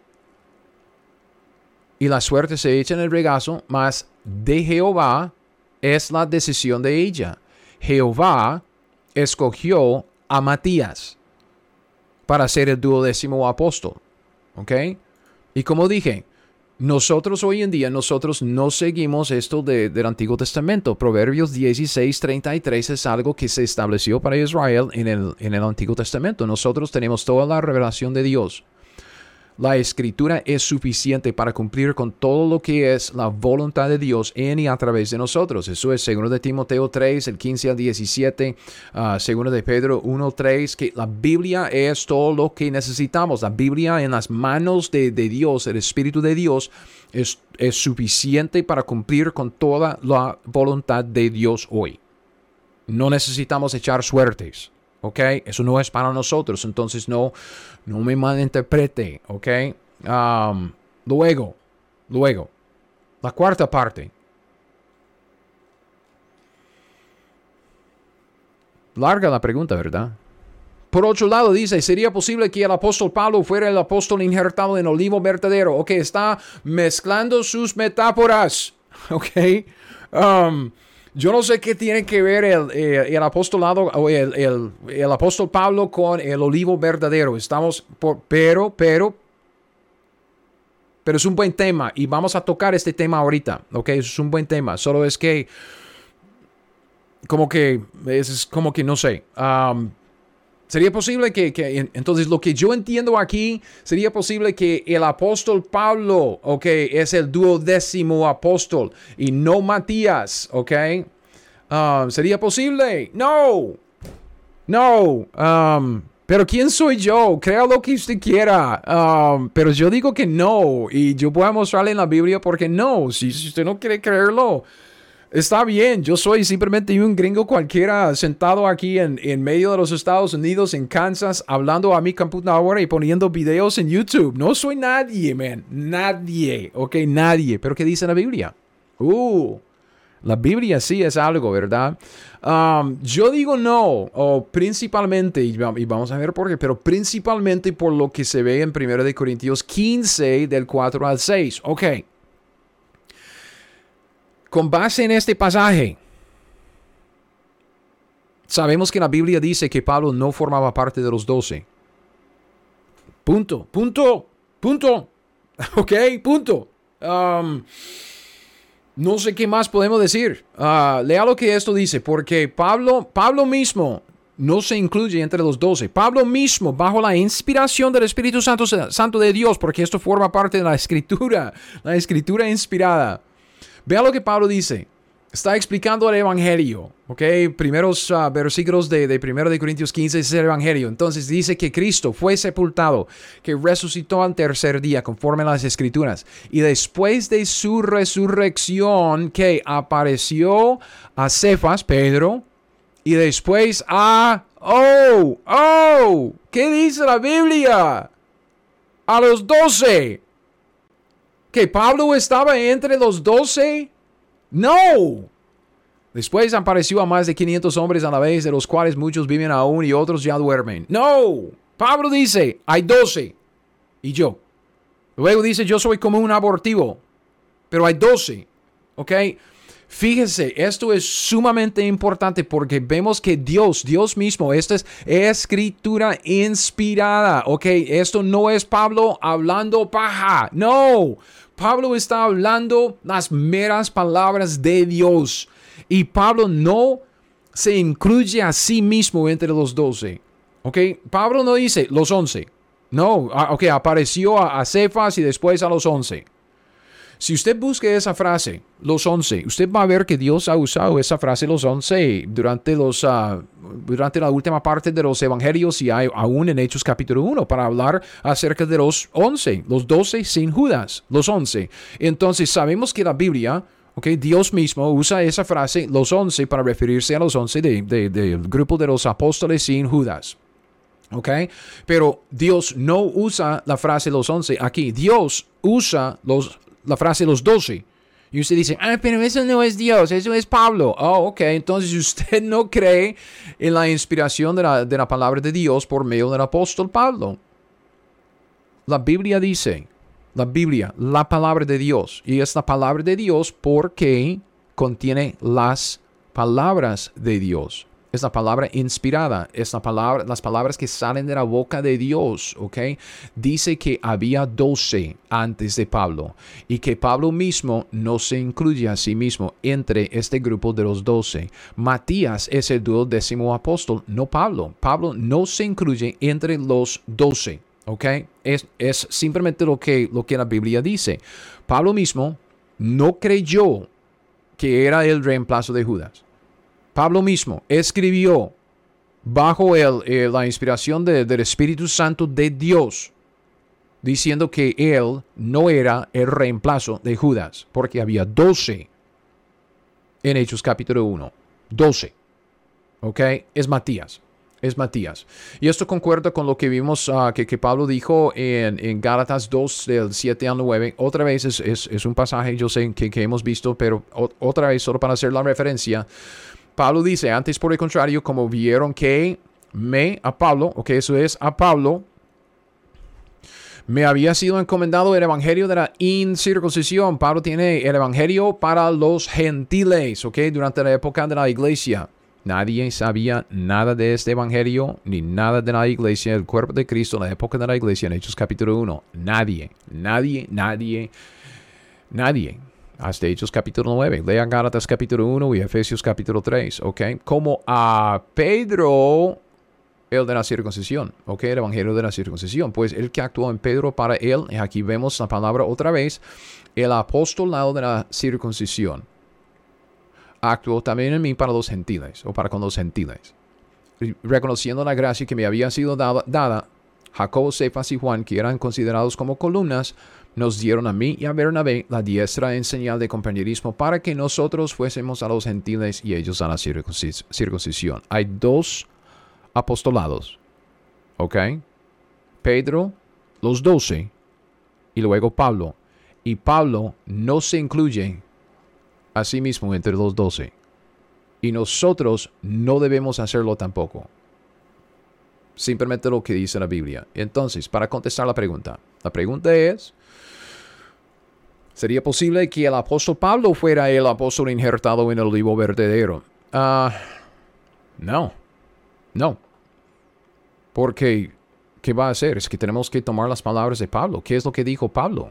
Y la suerte se echa en el regazo, mas de Jehová es la decisión de ella. Jehová escogió a Matías para ser el duodécimo apóstol. ¿Ok? Y como dije, nosotros hoy en día, nosotros no seguimos esto del Antiguo Testamento. Proverbios 16, 33 es algo que se estableció para Israel en el, en el Antiguo Testamento. Nosotros tenemos toda la revelación de Dios. La escritura es suficiente para cumplir con todo lo que es la voluntad de Dios en y a través de nosotros. Eso es segundo de Timoteo 3, el 15 al 17, uh, segundo de Pedro 1, 3, que la Biblia es todo lo que necesitamos. La Biblia en las manos de, Dios, el Espíritu de Dios, es, es suficiente para cumplir con toda la voluntad de Dios hoy. No necesitamos echar suertes. ¿Ok? Eso no es para nosotros, entonces no, no me malinterprete, ¿ok? Um, luego, luego, la cuarta parte. Larga la pregunta, ¿verdad? Por otro lado, dice, ¿sería posible que el apóstol Pablo fuera el apóstol injertado en olivo verdadero? Ok, está mezclando sus metáforas. Ok. Um, yo no sé qué tiene que ver el, eh, apostolado o el, apóstol Pablo con el olivo verdadero. Estamos por, pero, pero, pero es un buen tema y vamos a tocar este tema ahorita. Ok, es un buen tema. Solo es que, como que, es como que no sé. Um, Sería posible que, entonces lo que yo entiendo aquí, sería posible que el apóstol Pablo, ok, es el duodécimo apóstol y no Matías, ok. Um, ¿Sería posible? No, no. Um, pero ¿quién soy yo? Crea lo que usted quiera. Um, pero yo digo que no. Y yo voy a mostrarle en la Biblia porque no. Si, si usted no quiere creerlo, Está bien, yo soy simplemente un gringo cualquiera sentado aquí en, en, medio de los Estados Unidos, en Kansas, hablando a mi computadora y poniendo videos en YouTube. No soy nadie, man. Nadie. Ok, nadie. Pero ¿qué dice la Biblia? Uh, la Biblia sí es algo, ¿verdad? Um, yo digo no, o principalmente, y vamos a ver por qué, pero principalmente por lo que se ve en 1 Corintios 15, del 4 al 6. Ok. Con base en este pasaje, sabemos que la Biblia dice que Pablo no formaba parte de los doce. Punto, punto, punto. Ok, punto. Um, no sé qué más podemos decir. Uh, lea lo que esto dice, porque Pablo, Pablo mismo no se incluye entre los doce. Pablo mismo, bajo la inspiración del Espíritu Santo, Santo de Dios, porque esto forma parte de la escritura, la escritura inspirada. Vea lo que Pablo dice. Está explicando el Evangelio, ¿ok? Primeros uh, versículos de, de 1 de Corintios 15 es el Evangelio. Entonces dice que Cristo fue sepultado, que resucitó al tercer día, conforme a las Escrituras. Y después de su resurrección, que apareció a Cefas, Pedro, y después a... ¡Oh! ¡Oh! ¿Qué dice la Biblia? A los doce que Pablo estaba entre los doce? No. Después apareció a más de 500 hombres a la vez, de los cuales muchos viven aún y otros ya duermen. No. Pablo dice, hay doce. Y yo. Luego dice, yo soy como un abortivo. Pero hay doce. ¿Ok? Fíjese, esto es sumamente importante porque vemos que Dios, Dios mismo, esta es escritura inspirada, ¿ok? Esto no es Pablo hablando paja, no. Pablo está hablando las meras palabras de Dios y Pablo no se incluye a sí mismo entre los doce, ¿ok? Pablo no dice los once, no, ah, ok, apareció a, Cefas y después a los once. Si usted busca esa frase, los once, usted va a ver que Dios ha usado esa frase, los once, durante, los, ah, durante la última parte de los evangelios y hay, aún en Hechos capítulo 1 para hablar acerca de los once, los doce sin Judas, los once. Entonces sabemos que la Biblia Okay, Dios mismo usa esa frase, los once, para referirse a los once del de, grupo de los apóstoles sin Judas. Okay? Pero Dios no usa la frase los once aquí. Dios usa los la frase los doce. Y usted dice, ah, pero eso no es Dios, eso es Pablo. Oh, ok, entonces usted no cree en la inspiración de la, de la palabra de Dios por medio del apóstol Pablo. La Biblia dice, la Biblia, la palabra de Dios, y es la palabra de Dios porque contiene las palabras de Dios es la palabra inspirada, es la palabra, las palabras que salen de la boca de Dios, ¿ok? Dice que había doce antes de Pablo y que Pablo mismo no se incluye a sí mismo entre este grupo de los doce. Matías es el duodécimo apóstol, no Pablo. Pablo no se incluye entre los doce, ¿ok? Es, es simplemente lo que, lo que la Biblia dice. Pablo mismo no creyó que era el reemplazo de Judas. Pablo mismo escribió bajo eh, la inspiración del Espíritu Santo de Dios, diciendo que él no era el reemplazo de Judas, porque había doce en Hechos capítulo 1. Doce. ¿Ok? Es Matías. es Matías. Y esto concuerda con lo que vimos ah, que, Pablo dijo en, en, Gálatas 2, del 7 al 9. Otra vez es, es, un pasaje, yo sé que, que hemos visto, pero otra vez, solo para hacer la referencia. Pablo dice, antes por el contrario, como vieron que me, a Pablo, o que eso es a Pablo, me había sido encomendado el evangelio de la incircuncisión. Pablo tiene el evangelio para los gentiles, ¿ok? Durante la época de la iglesia. Nadie sabía nada de este evangelio, ni nada de la iglesia, el cuerpo de Cristo en la época de la iglesia, en Hechos capítulo 1. Nadie, nadie, nadie, nadie. Hasta Hechos capítulo 9. Lean Gálatas capítulo 1 y Efesios capítulo 3, ¿ok? Como a Pedro, el de la circuncisión, ¿ok? El evangelio de la circuncisión. Pues el que actuó en Pedro para él, y aquí vemos la palabra otra vez, el apostolado de la circuncisión actuó también en mí para los gentiles o para con los gentiles. Reconociendo la gracia que me había sido dada, Jacobo, Cefas y Juan, que eran considerados como columnas, nos dieron a mí y a Bernabé la diestra en señal de compañerismo para que nosotros fuésemos a los gentiles y ellos a la circuncisión. Hay dos apostolados, ¿ok? Pedro, los doce, y luego Pablo. Y Pablo no se incluye asimismo entre los doce. Y nosotros no debemos hacerlo tampoco. Simplemente lo que dice la Biblia. Entonces, para contestar la pregunta, la pregunta es, ¿sería posible que el apóstol Pablo fuera el apóstol injertado en el olivo verdadero? Ah, no, no. Porque, ¿qué va a hacer? Es que tenemos que tomar las palabras de Pablo. ¿Qué es lo que dijo Pablo?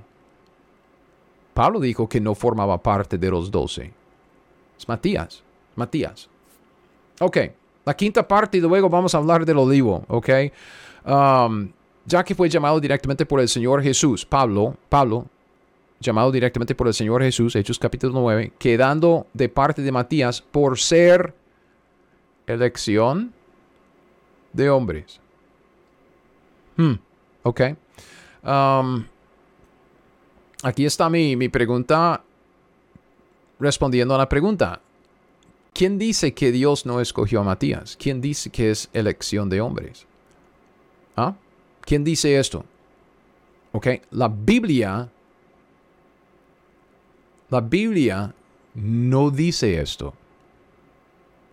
Pablo dijo que no formaba parte de los doce. Es Matías. Matías. Ok. La quinta parte y luego vamos a hablar del olivo. Ok. Um, ya que fue llamado directamente por el Señor Jesús, Pablo, Pablo, llamado directamente por el Señor Jesús, Hechos capítulo 9, quedando de parte de Matías por ser elección de hombres. Hmm, ok. Um, aquí está mi, pregunta respondiendo a la pregunta. ¿Quién dice que Dios no escogió a Matías? ¿Quién dice que es elección de hombres? ¿Ah? ¿Quién dice esto? Ok, la Biblia, la Biblia no dice esto.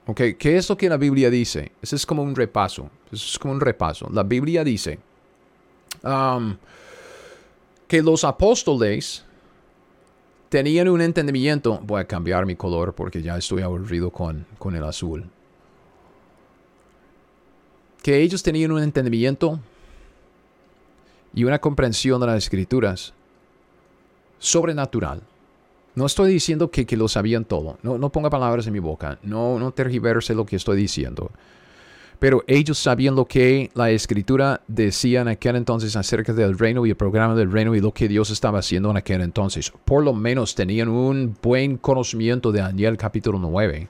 Ok, ¿qué es lo que la Biblia dice? Eso es como un repaso. Es como un repaso. La Biblia dice, um, que los apóstoles tenían un entendimiento. Voy a cambiar mi color porque ya estoy aburrido con, con el azul. Que ellos tenían un entendimiento y una comprensión de las escrituras sobrenatural. No estoy diciendo que, que lo sabían todo. No, no ponga palabras en mi boca. No, no tergiverse lo que estoy diciendo. Pero ellos sabían lo que la escritura decía en aquel entonces acerca del reino y el programa del reino y lo que Dios estaba haciendo en aquel entonces. Por lo menos tenían un buen conocimiento de Daniel capítulo 9.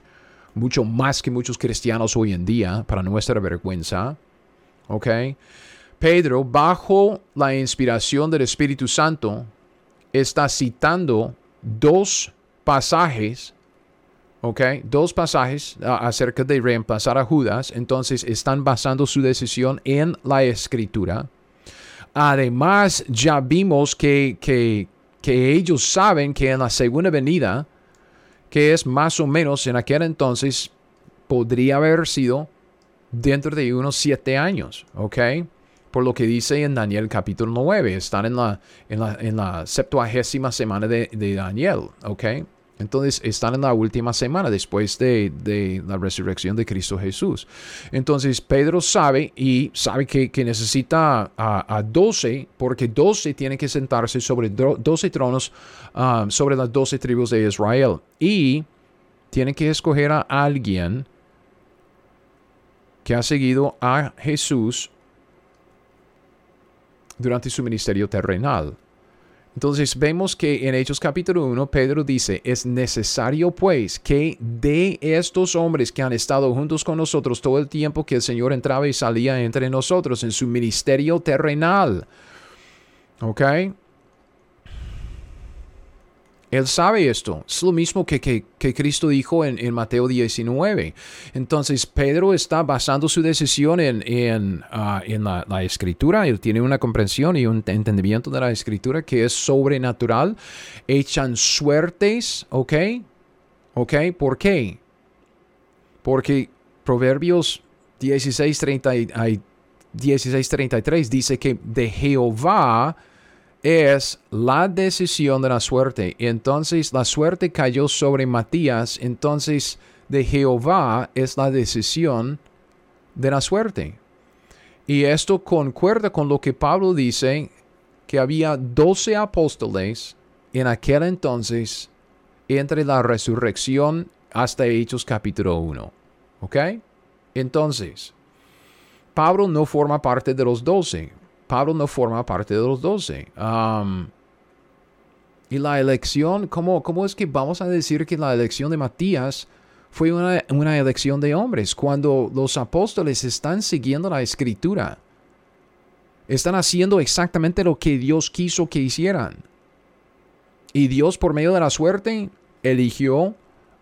Mucho más que muchos cristianos hoy en día, para nuestra vergüenza. ¿Ok? Pedro, bajo la inspiración del Espíritu Santo, está citando dos pasajes ¿ok? Dos pasajes acerca de reemplazar a Judas, entonces están basando su decisión en la escritura. Además, ya vimos que, que, que ellos saben que en la segunda venida, que es más o menos en aquel entonces, podría haber sido dentro de unos siete años, ¿ok? Por lo que dice en Daniel capítulo 9, están en la, en la, septuagésima semana de, de Daniel, ¿ok? Entonces están en la última semana después de, la resurrección de Cristo Jesús. Entonces Pedro sabe y sabe que, necesita a, 12 porque 12 tienen que sentarse sobre 12 tronos ah, sobre las 12 tribus de Israel. Y tienen que escoger a alguien que ha seguido a Jesús durante su ministerio terrenal. Entonces vemos que en Hechos capítulo 1 Pedro dice, es necesario pues que de estos hombres que han estado juntos con nosotros todo el tiempo que el Señor entraba y salía entre nosotros en su ministerio terrenal. ¿Ok? Él sabe esto. Es lo mismo que, que, Cristo dijo en, Mateo 19. Entonces, Pedro está basando su decisión en, en, ah, en la, la, escritura. Él tiene una comprensión y un entendimiento de la escritura que es sobrenatural. Echan suertes, ¿ok? ¿Ok? ¿Por qué? Porque Proverbios 16.33 dice que de Jehová es la decisión de la suerte. Entonces la suerte cayó sobre Matías. Entonces de Jehová es la decisión de la suerte. Y esto concuerda con lo que Pablo dice, que había doce apóstoles en aquel entonces entre la resurrección hasta Hechos capítulo 1. ¿Ok? Entonces, Pablo no forma parte de los doce. Pablo no forma parte de los doce. y la elección, ¿cómo, ¿cómo, es que vamos a decir que la elección de Matías fue una, una elección de hombres cuando los apóstoles están siguiendo la escritura? Están haciendo exactamente lo que Dios quiso que hicieran. Y Dios, por medio de la suerte, eligió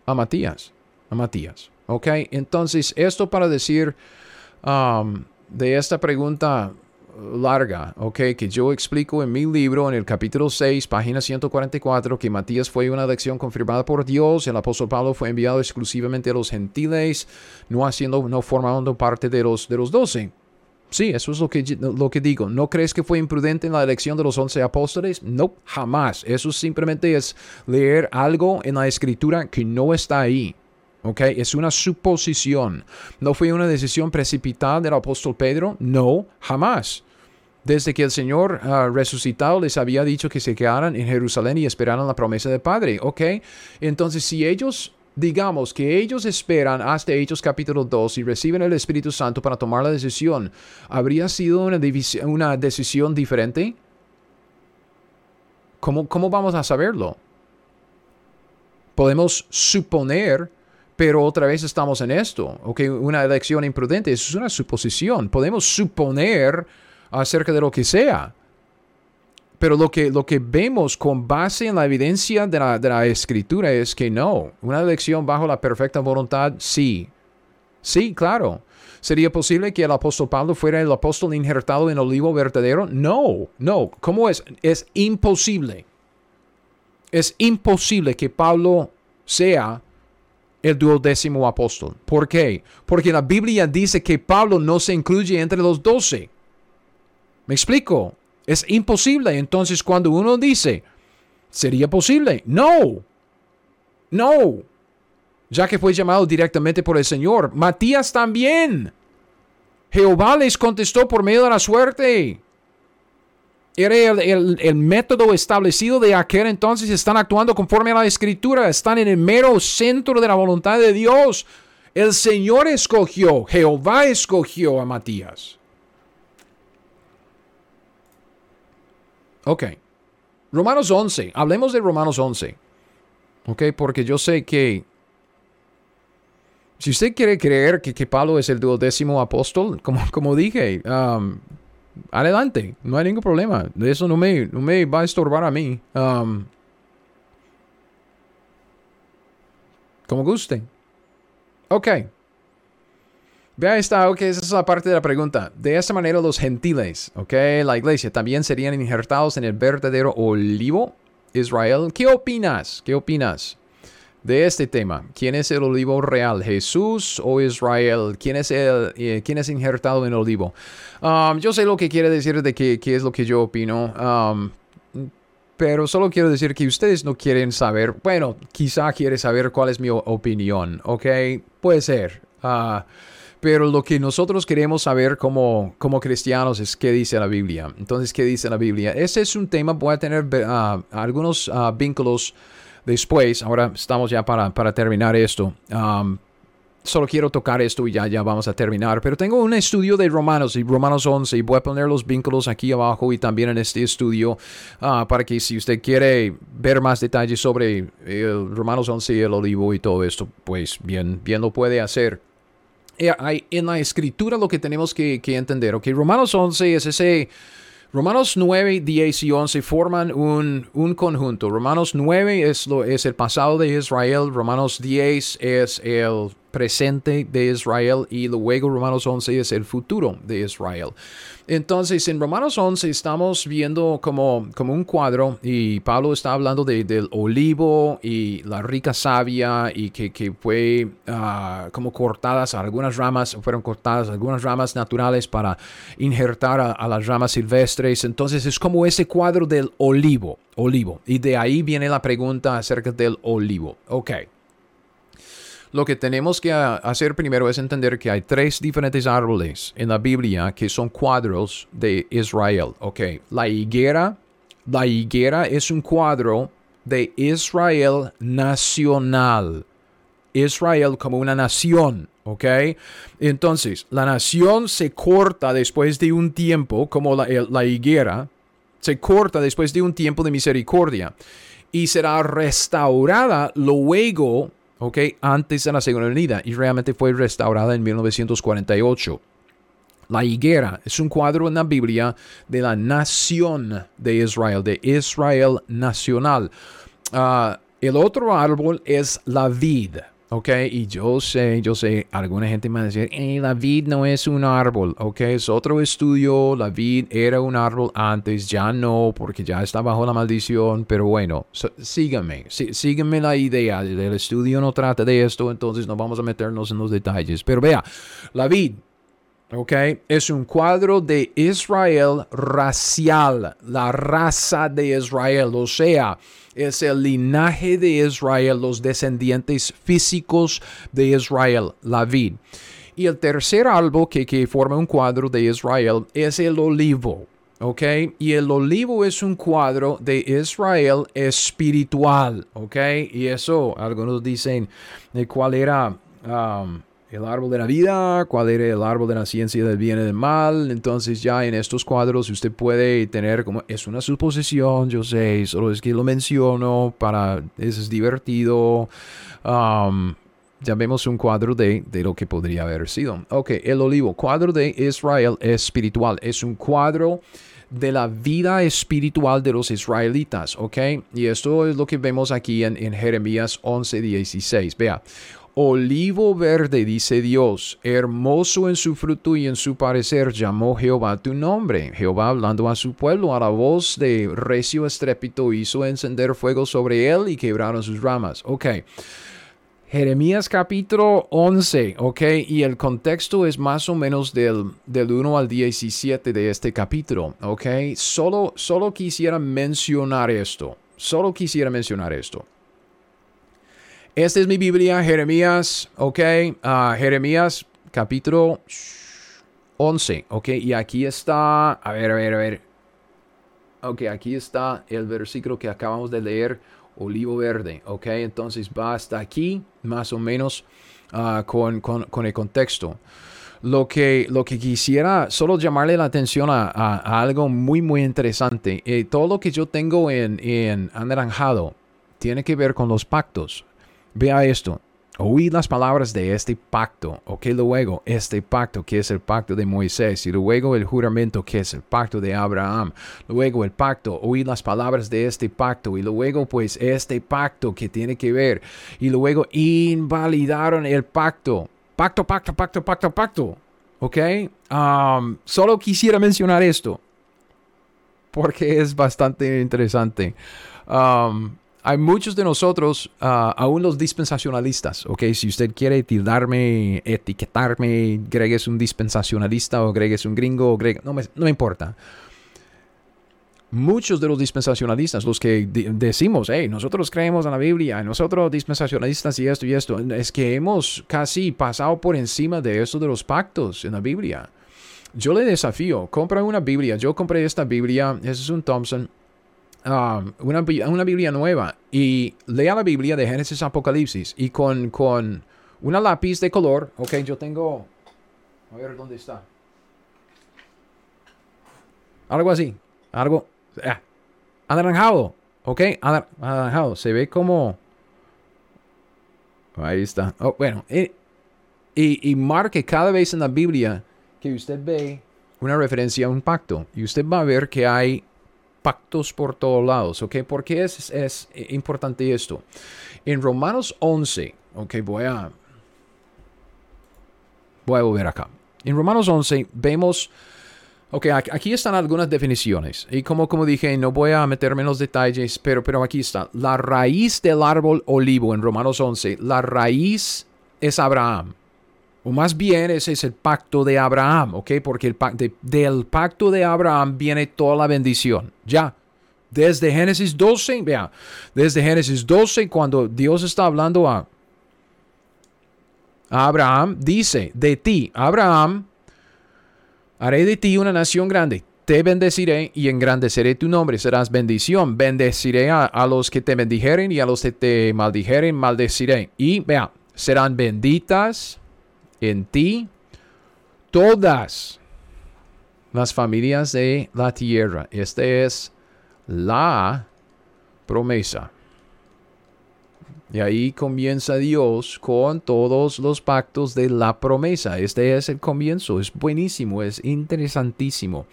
a Matías. A Matías. ¿Ok? Entonces, esto para decir de esta pregunta larga, ¿ok? Que yo explico en mi libro, en el capítulo 6, página 144, que Matías fue una elección confirmada por Dios, el apóstol Pablo fue enviado exclusivamente a los gentiles, no haciendo, no formando parte de los, de los doce. Sí, eso es lo que, lo que digo. ¿No crees que fue imprudente en la elección de los once apóstoles? No, jamás. Eso simplemente es leer algo en la escritura que no está ahí. ¿Ok? Es una suposición. ¿No fue una decisión precipitada del apóstol Pedro? No, jamás. Desde que el Señor uh, resucitado les había dicho que se quedaran en Jerusalén y esperaran la promesa del Padre. ¿Ok? Entonces, si ellos digamos que ellos esperan hasta Hechos capítulo 2 y reciben el Espíritu Santo para tomar la decisión, ¿habría sido una, una decisión diferente? ¿Cómo, ¿Cómo vamos a saberlo? Podemos suponer pero otra vez estamos en esto, ¿ok? Una elección imprudente es una suposición. Podemos suponer acerca de lo que sea. Pero lo que, lo que vemos con base en la evidencia de la, de la escritura es que no. Una elección bajo la perfecta voluntad, sí. Sí, claro. ¿Sería posible que el apóstol Pablo fuera el apóstol injertado en olivo verdadero? No, no. ¿Cómo es? Es imposible. Es imposible que Pablo sea el duodécimo apóstol. ¿Por qué? Porque la Biblia dice que Pablo no se incluye entre los doce. ¿Me explico? Es imposible. Entonces cuando uno dice, ¿sería posible? No. No. Ya que fue llamado directamente por el Señor. Matías también. Jehová les contestó por medio de la suerte. Era el, método establecido de aquel entonces. Están actuando conforme a la escritura. Están en el mero centro de la voluntad de Dios. El Señor escogió, Jehová escogió a Matías. Ok. Romanos 11. Hablemos de Romanos 11. Ok, porque yo sé que si usted quiere creer que, que Pablo es el duodécimo apóstol, como, como dije, um, adelante, no hay ningún problema. Eso no me, no me va a estorbar a mí. Um, como guste. Ok. Vea esta, ok, esa es la parte de la pregunta. De esta manera los gentiles, ok, la iglesia, también serían injertados en el verdadero olivo Israel. ¿Qué opinas? ¿Qué opinas? de este tema. ¿Quién es el olivo real? ¿Jesús o Israel? ¿Quién es, el, eh, quién es injertado en el olivo? Um, yo sé lo que quiere decir de qué, es lo que yo opino. Um, pero solo quiero decir que ustedes no quieren saber, bueno, quizá quiere saber cuál es mi opinión, ¿ok? Puede ser. Uh, pero lo que nosotros queremos saber como, como cristianos es qué dice la Biblia. Entonces, ¿qué dice la Biblia? Ese es un tema, voy a tener algunos vínculos después, ahora estamos ya para, terminar esto. Um, solo quiero tocar esto y ya, ya vamos a terminar. Pero tengo un estudio de Romanos y Romanos 11 y voy a poner los vínculos aquí abajo y también en este estudio uh, para que si usted quiere ver más detalles sobre Romanos 11 y el olivo y todo esto, pues bien, bien lo puede hacer. Eh, en la escritura lo que tenemos que, que entender, ok, Romanos 11 es ese Romanos 9, 10 y 11 forman un, un, conjunto. Romanos 9 es, lo, es el pasado de Israel, Romanos 10 es el presente de Israel y luego Romanos 11 es el futuro de Israel. Entonces, en Romanos 11 estamos viendo como, como un cuadro y Pablo está hablando de, del olivo y la rica savia y que, que fue uh, como cortadas algunas ramas, fueron cortadas algunas ramas naturales para injertar a, a las ramas silvestres. Entonces, es como ese cuadro del olivo, olivo. Y de ahí viene la pregunta acerca del olivo. Ok. Lo que tenemos que hacer primero es entender que hay tres diferentes árboles en la Biblia que son cuadros de Israel. Ok, la higuera, la higuera es un cuadro de Israel nacional. Israel como una nación, ¿ok? Entonces, la nación se corta después de un tiempo, como la, la, higuera, se corta después de un tiempo de misericordia y será restaurada luego ¿ok? Antes de la Segunda Venida y realmente fue restaurada en 1948. La higuera es un cuadro en la Biblia de la nación de Israel, de Israel nacional. Ah, el otro árbol es la vid. ¿Ok? Y yo sé, yo sé, alguna gente me va a decir, la vid no es un árbol, ¿ok? Es otro estudio, la vid era un árbol antes, ya no, porque ya está bajo la maldición, pero bueno, síganme, síganme la idea, el estudio no trata de esto, entonces no vamos a meternos en los detalles, pero vea, la vid, ¿ok? Es un cuadro de Israel racial, la raza de Israel, o sea, es el linaje de Israel, los descendientes físicos de Israel, la vid. Y el tercer árbol que, que forma un cuadro de Israel es el olivo. ¿ok? Y el olivo es un cuadro de Israel espiritual, ¿ok? Y eso, algunos dicen, ¿cuál era um, el árbol de la vida, cuál era el árbol de la ciencia del bien y del mal. Entonces ya en estos cuadros usted puede tener como, es una suposición, yo sé, solo es que lo menciono para, es divertido. Um, ya vemos un cuadro de, de, lo que podría haber sido. Ok, el olivo, cuadro de Israel espiritual, es un cuadro de la vida espiritual de los israelitas, ¿ok? Y esto es lo que vemos aquí en, en Jeremías 11, 16. Vea, Olivo verde, dice Dios, hermoso en su fruto y en su parecer, llamó Jehová tu nombre. Jehová hablando a su pueblo a la voz de recio estrépito hizo encender fuego sobre él y quebraron sus ramas. Ok. Jeremías capítulo 11, ok, y el contexto es más o menos del, del 1 al 17 de este capítulo, ok. Solo, solo quisiera mencionar esto, solo quisiera mencionar esto. Esta es mi Biblia, Jeremías, ok. Uh, Jeremías capítulo 11, ok. Y aquí está, a ver, a ver, a ver. Ok, aquí está el versículo que acabamos de leer, olivo verde, ok. Entonces va hasta aquí, más o menos, uh, con, el contexto. Lo que, lo que quisiera solo llamarle la atención a, a, algo muy, muy interesante. Eh, todo lo que yo tengo en, en anaranjado tiene que ver con los pactos. Vea esto. Oíd las palabras de este pacto, o que luego este pacto que es el pacto de Moisés, y luego el juramento que es el pacto de Abraham, luego el pacto, oíd las palabras de este pacto, y luego pues este pacto que tiene que ver, y luego invalidaron el pacto, pacto, pacto, pacto, pacto, pacto, ¿ok? Um, solo quisiera mencionar esto, porque es bastante interesante. Um, hay muchos de nosotros, uh, aún los dispensacionalistas, ok, si usted quiere tirarme, etiquetarme, Greg es un dispensacionalista o Greg es un gringo, Greg, no me, importa. Muchos de los dispensacionalistas, los que decimos, hey, nosotros creemos en la Biblia, nosotros dispensacionalistas y esto y esto, es que hemos casi pasado por encima de eso de los pactos en la Biblia. Yo le desafío, compra una Biblia. Yo compré esta Biblia, ese es un Thompson, Um, una, una, Biblia nueva y lea la Biblia de Génesis Apocalipsis y con, con una lápiz de color, ok, yo tengo, a ver dónde está. Algo así, algo, ah, anaranjado, ok, anaranjado, se ve como, ahí está, oh, bueno, y, y, y marque cada vez en la Biblia que usted ve una referencia a un pacto. Y usted va a ver que hay pactos por todos lados, ¿ok? ¿Por qué es, es importante esto? En Romanos 11, ok, voy a, voy a volver acá. En Romanos 11 vemos, ok, aquí están algunas definiciones. Y como, como dije, no voy a meterme en los detalles, pero, pero aquí está. La raíz del árbol olivo en Romanos 11, la raíz es Abraham. O más bien ese es el pacto de Abraham, ¿ok? Porque el del pacto de Abraham viene toda la bendición. Ya. Desde Génesis 12, vea, desde Génesis 12, cuando Dios está hablando a, a Abraham, dice, de ti, Abraham, haré de ti una nación grande te bendeciré y engrandeceré tu nombre, serás bendición. Bendeciré a, a, los que te bendijeren y a los que te maldijeren, maldeciré. Y vea, serán benditas en ti todas las familias de la tierra. Esta es la promesa. Y ahí comienza Dios con todos los pactos de la promesa. Este es el comienzo. Es buenísimo, es interesantísimo.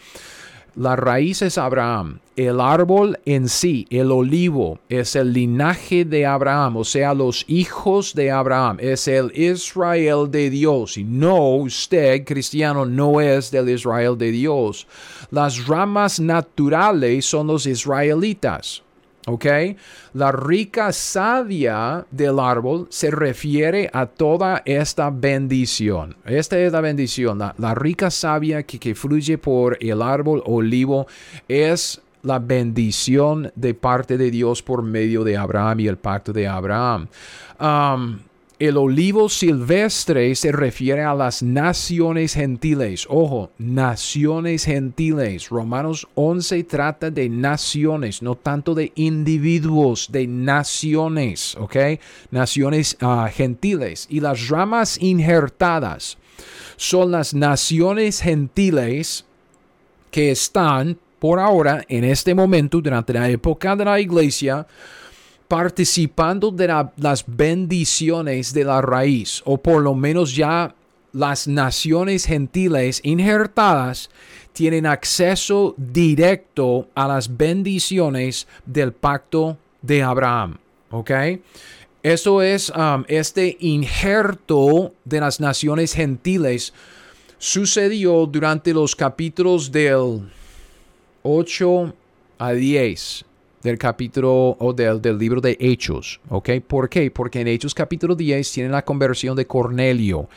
La raíz es Abraham. El árbol en sí, el olivo, es el linaje de Abraham, o sea, los hijos de Abraham. Es el Israel de Dios. Y no, usted, cristiano, no es del Israel de Dios. Las ramas naturales son los israelitas. ¿Ok? La rica savia del árbol se refiere a toda esta bendición. Esta es la bendición. La, rica savia que, fluye por el árbol olivo es la bendición de parte de Dios por medio de Abraham y el pacto de Abraham. Um, el olivo silvestre se refiere a las naciones gentiles. Ojo, naciones gentiles. Romanos 11 trata de naciones, no tanto de individuos, de naciones, ¿ok? Naciones ah, gentiles. Y las ramas injertadas son las naciones gentiles que están por ahora, en este momento, durante la época de la iglesia, participando de las bendiciones de la raíz, o por lo menos ya las naciones gentiles injertadas tienen acceso directo a las bendiciones del pacto de Abraham. ¿Ok? Eso es um, este injerto de las naciones gentiles sucedió durante los capítulos del 8 a 10 del capítulo o del, del, libro de Hechos. ¿Ok? ¿Por qué? Porque en Hechos capítulo 10 tienen la conversión de Cornelio.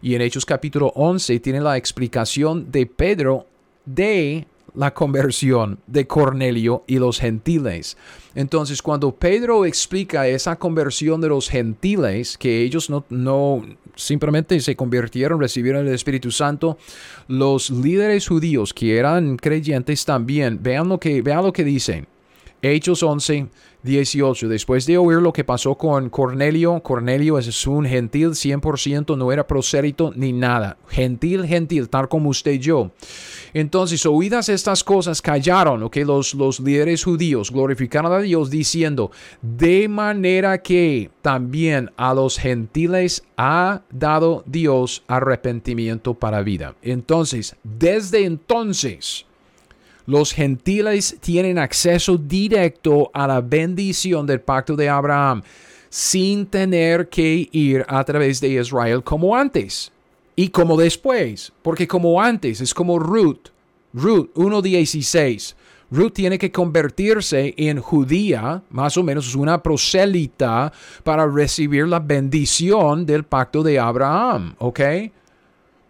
Y en Hechos capítulo 11 tienen la explicación de Pedro de la conversión de Cornelio y los gentiles. Entonces, cuando Pedro explica esa conversión de los gentiles, que ellos no, no simplemente se convirtieron, recibieron el Espíritu Santo, los líderes judíos que eran creyentes también, vean lo que, vean lo que dicen. Hechos 11, 18. Después de oír lo que pasó con Cornelio, Cornelio es un gentil 100%, no era prosérito ni nada. Gentil, gentil, tal como usted y yo. Entonces, oídas estas cosas, callaron, ok, los, los líderes judíos glorificaron a Dios diciendo, de manera que también a los gentiles ha dado Dios arrepentimiento para vida. Entonces, desde entonces, los gentiles tienen acceso directo a la bendición del pacto de Abraham sin tener que ir a través de Israel como antes y como después, porque como antes es como Ruth, Ruth 1.16. Ruth tiene que convertirse en judía, más o menos una prosélita, para recibir la bendición del pacto de Abraham, ¿ok?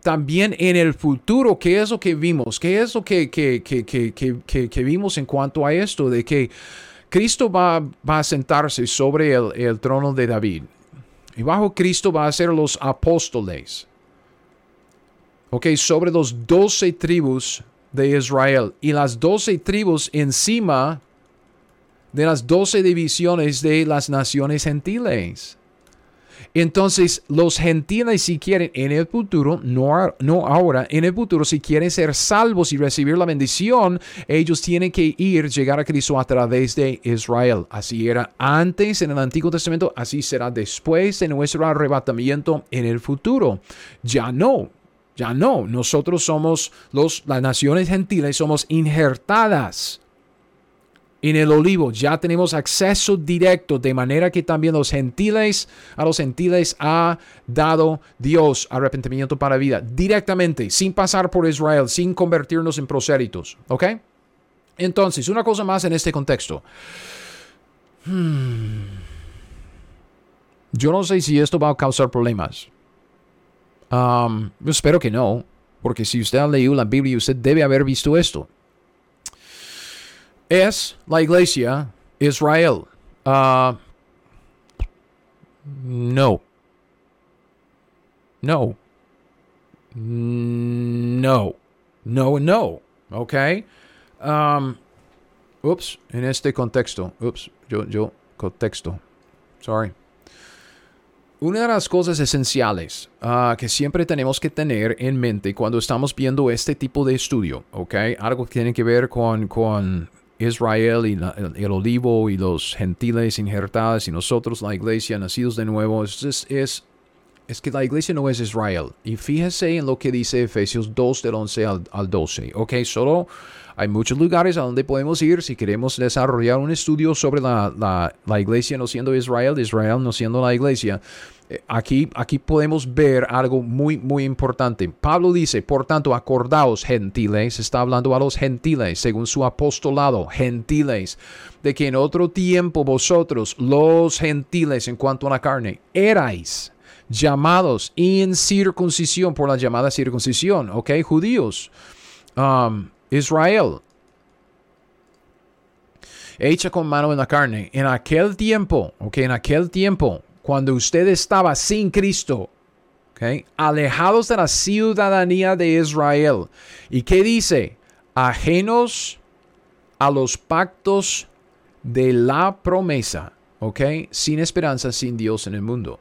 También en el futuro, ¿qué es lo que vimos? ¿Qué es lo que, que, vimos en cuanto a esto? De que Cristo va, va a sentarse sobre el, el, trono de David. Y bajo Cristo va a ser los apóstoles. Ok, sobre los doce tribus de Israel. Y las doce tribus encima de las doce divisiones de las naciones gentiles. Entonces, los gentiles, si quieren en el futuro, no, no ahora, en el futuro, si quieren ser salvos y recibir la bendición, ellos tienen que ir, llegar a Cristo a través de Israel. Así era antes en el Antiguo Testamento, así será después de nuestro arrebatamiento en el futuro. Ya no. Ya no, nosotros somos los, las naciones gentiles, somos injertadas en el olivo. Ya tenemos acceso directo, de manera que también los gentiles, a los gentiles ha dado Dios arrepentimiento para vida, directamente, sin pasar por Israel, sin convertirnos en prosélitos. ¿Ok? Entonces, una cosa más en este contexto. Hmm. Yo no sé si esto va a causar problemas. Um, espero que no, porque si usted ha leído la Biblia, usted debe haber visto esto. Es la iglesia Israel. Uh, no. No. No. No, no. ¿Ok? Um, ups, en este contexto. Ups, yo, yo, contexto. Sorry. Una de las cosas esenciales uh, que siempre tenemos que tener en mente cuando estamos viendo este tipo de estudio, ¿ok? Algo que tiene que ver con, con Israel y el, olivo y los gentiles injertados y nosotros, la iglesia, nacidos de nuevo, es, es, es, que la iglesia no es Israel. Y fíjese en lo que dice Efesios 2 del 11 al, al 12, ¿ok? Solo hay muchos lugares a donde podemos ir si queremos desarrollar un estudio sobre la, iglesia no siendo Israel, Israel no siendo la iglesia. Eh, aquí, aquí podemos ver algo muy, muy importante. Pablo dice, por tanto, acordaos, gentiles, está hablando a los gentiles, según su apostolado, gentiles, de que en otro tiempo vosotros, los gentiles, en cuanto a la carne, erais llamados en circuncisión por la llamada circuncisión, ¿ok? Judíos. Um, Israel, hecha con mano en la carne, en aquel tiempo, ok, en aquel tiempo, cuando usted estaba sin Cristo, ok, alejados de la ciudadanía de Israel. ¿Y qué dice? Ajenos a los pactos de la promesa, ok, sin esperanza, sin Dios en el mundo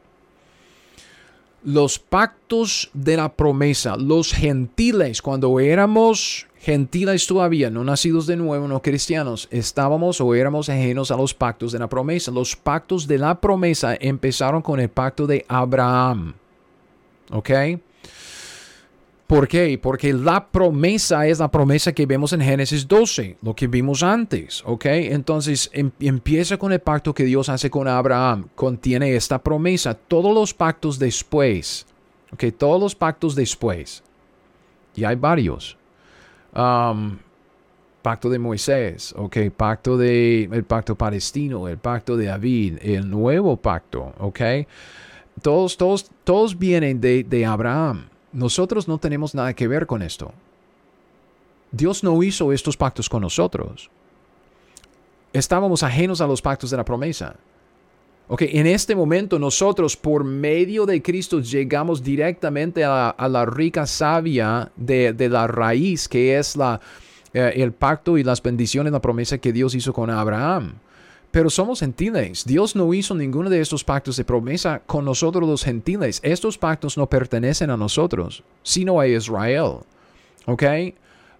los pactos de la promesa, los gentiles, cuando éramos gentiles todavía, no nacidos de nuevo, no cristianos, estábamos o éramos ajenos a los pactos de la promesa. Los pactos de la promesa empezaron con el pacto de Abraham. ¿Ok? ¿Por qué? Porque la promesa es la promesa que vemos en Génesis 12, lo que vimos antes, ¿ok? Entonces em, empieza con el pacto que Dios hace con Abraham, contiene esta promesa, todos los pactos después, ¿ok? Todos los pactos después, y hay varios. Um, pacto de Moisés, ¿ok? Pacto de, el pacto palestino, el pacto de David, el nuevo pacto, ¿ok? Todos, todos, todos vienen de, de Abraham. Nosotros no tenemos nada que ver con esto. Dios no hizo estos pactos con nosotros. Estábamos ajenos a los pactos de la promesa. Ok, en este momento nosotros por medio de Cristo llegamos directamente a la, rica savia de, la raíz que es la, eh, el pacto y las bendiciones, la promesa que Dios hizo con Abraham. Pero somos gentiles. Dios no hizo ninguno de estos pactos de promesa con nosotros los gentiles. Estos pactos no pertenecen a nosotros, sino a Israel. ¿Ok?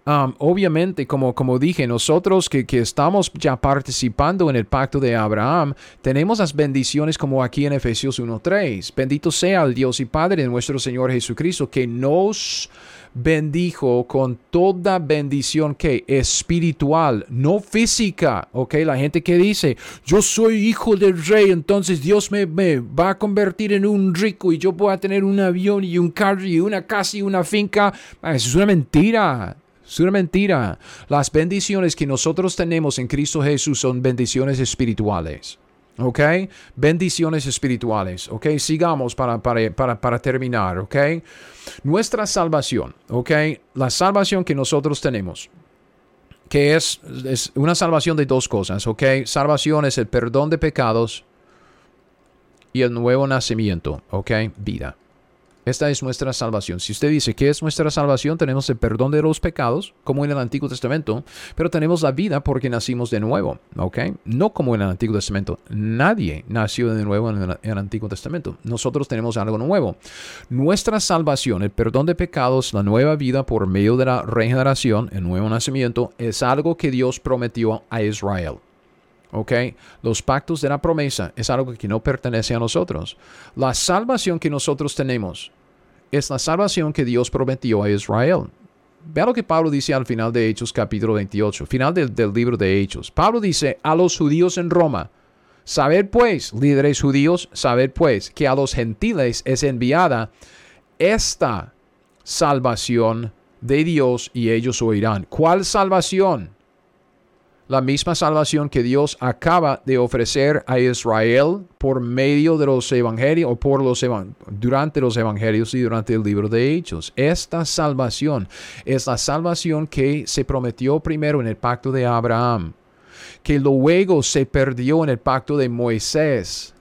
Um, obviamente, como, como dije, nosotros que, que, estamos ya participando en el pacto de Abraham, tenemos las bendiciones como aquí en Efesios 1.3. Bendito sea el Dios y Padre de nuestro Señor Jesucristo, que nos bendijo con toda bendición que espiritual, no física, ¿ok? La gente que dice, yo soy hijo del rey, entonces Dios me, me va a convertir en un rico y yo voy a tener un avión y un carro y una casa y una finca. Ah, es una mentira. Es una mentira. Las bendiciones que nosotros tenemos en Cristo Jesús son bendiciones espirituales. ¿Ok? Bendiciones espirituales. ¿Ok? Sigamos para, para, para, terminar. ¿Ok? Nuestra salvación. ¿Ok? La salvación que nosotros tenemos. Que es, es una salvación de dos cosas. ¿Ok? Salvación es el perdón de pecados y el nuevo nacimiento. ¿Ok? Vida. Esta es nuestra salvación. Si usted dice que es nuestra salvación, tenemos el perdón de los pecados, como en el Antiguo Testamento, pero tenemos la vida porque nacimos de nuevo, ¿ok? No como en el Antiguo Testamento. Nadie nació de nuevo en el, Antiguo Testamento. Nosotros tenemos algo nuevo. Nuestra salvación, el perdón de pecados, la nueva vida por medio de la regeneración, el nuevo nacimiento, es algo que Dios prometió a Israel. ¿ok? Los pactos de la promesa es algo que no pertenece a nosotros. La salvación que nosotros tenemos es la salvación que Dios prometió a Israel. Vea lo que Pablo dice al final de Hechos capítulo 28, final del, del libro de Hechos. Pablo dice a los judíos en Roma, Sabed pues, líderes judíos, sabed pues que a los gentiles es enviada esta salvación de Dios y ellos oirán. ¿Cuál salvación? La misma salvación que Dios acaba de ofrecer a Israel por medio de los evangelios o por los durante los evangelios y durante el libro de Hechos. Esta salvación es la salvación que se prometió primero en el pacto de Abraham que luego se perdió en el pacto de Moisés,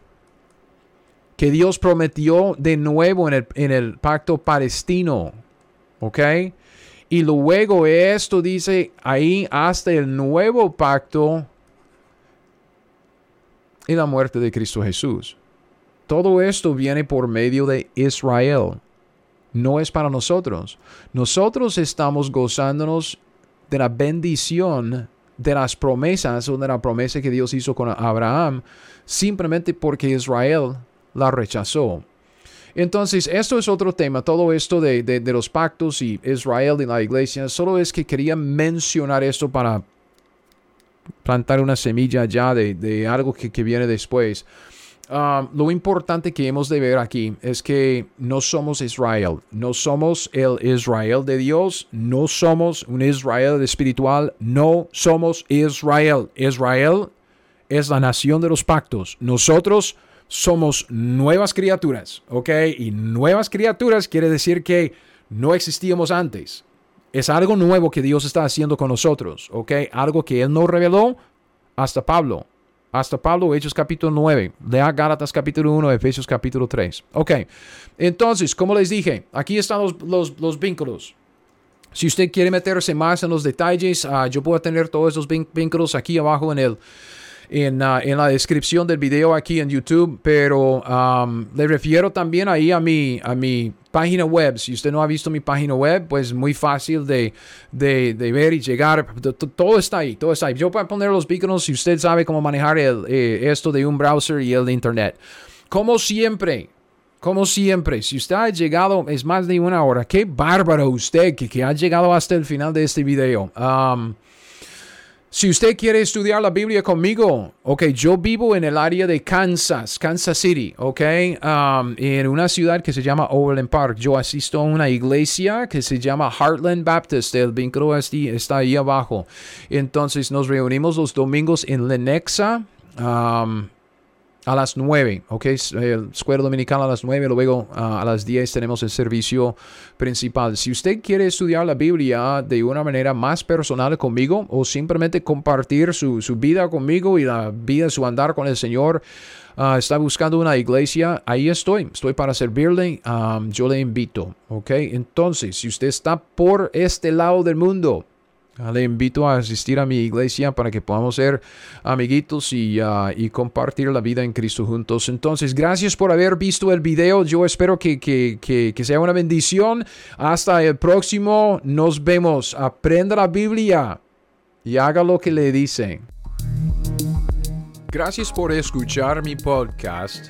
que Dios prometió de nuevo en el, en el pacto palestino, ¿ok? Y luego esto dice ahí hasta el nuevo pacto y la muerte de Cristo Jesús. Todo esto viene por medio de Israel. No es para nosotros. Nosotros estamos gozándonos de la bendición de las promesas o de la promesa que Dios hizo con Abraham simplemente porque Israel la rechazó. Entonces, esto es otro tema, todo esto de, los pactos y Israel y la iglesia, solo es que quería mencionar esto para plantar una semilla ya de, algo que, que viene después. Um, lo importante que hemos de ver aquí es que no somos Israel, no somos el Israel de Dios, no somos un Israel espiritual, no somos Israel. Israel es la nación de los pactos. Nosotros somos nuevas criaturas, ¿ok? Y nuevas criaturas quiere decir que no existíamos antes. Es algo nuevo que Dios está haciendo con nosotros, ¿ok? Algo que Él no reveló hasta Pablo hasta Pablo, Hechos capítulo 9. Lea Gálatas capítulo 1, Efesios capítulo 3. Ok, entonces, como les dije, aquí están los, los, vínculos. Si usted quiere meterse más en los detalles, uh, yo puedo tener todos esos vínculos aquí abajo en el, en, uh, en, la descripción del video aquí en YouTube, pero um, le refiero también ahí a mi, a mi página web. Si usted no ha visto mi página web, pues muy fácil de, de, de ver y llegar. Todo está ahí, todo está ahí. Yo puedo poner los beacons si usted sabe cómo manejar el, eh, esto de un browser y el de internet. Como siempre, como siempre, si usted ha llegado, es más de una hora, qué bárbaro usted que, que ha llegado hasta el final de este video. Um, si usted quiere estudiar la Biblia conmigo, ok, yo vivo en el área de Kansas, Kansas City, ok, um, en una ciudad que se llama Overland Park. Yo asisto a una iglesia que se llama Heartland Baptist, el vínculo está ahí abajo. Entonces nos reunimos los domingos en Lenexa. Um, a las 9, ¿ok? El escuela dominical a las 9, luego ah, a las 10 tenemos el servicio principal. Si usted quiere estudiar la Biblia de una manera más personal conmigo o simplemente compartir su, vida conmigo y la vida, su andar con el Señor, ah, está buscando una iglesia, ahí estoy, estoy para servirle, yo le invito, ¿ok? Entonces, si usted está por este lado del mundo, Ah, le invito a asistir a mi iglesia para que podamos ser amiguitos y, ah, y, compartir la vida en Cristo juntos. Entonces, gracias por haber visto el video. Yo espero que, que, que, que sea una bendición. Hasta el próximo. Nos vemos. Aprenda la Biblia y haga lo que le dicen. Gracias por escuchar mi podcast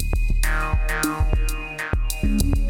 Música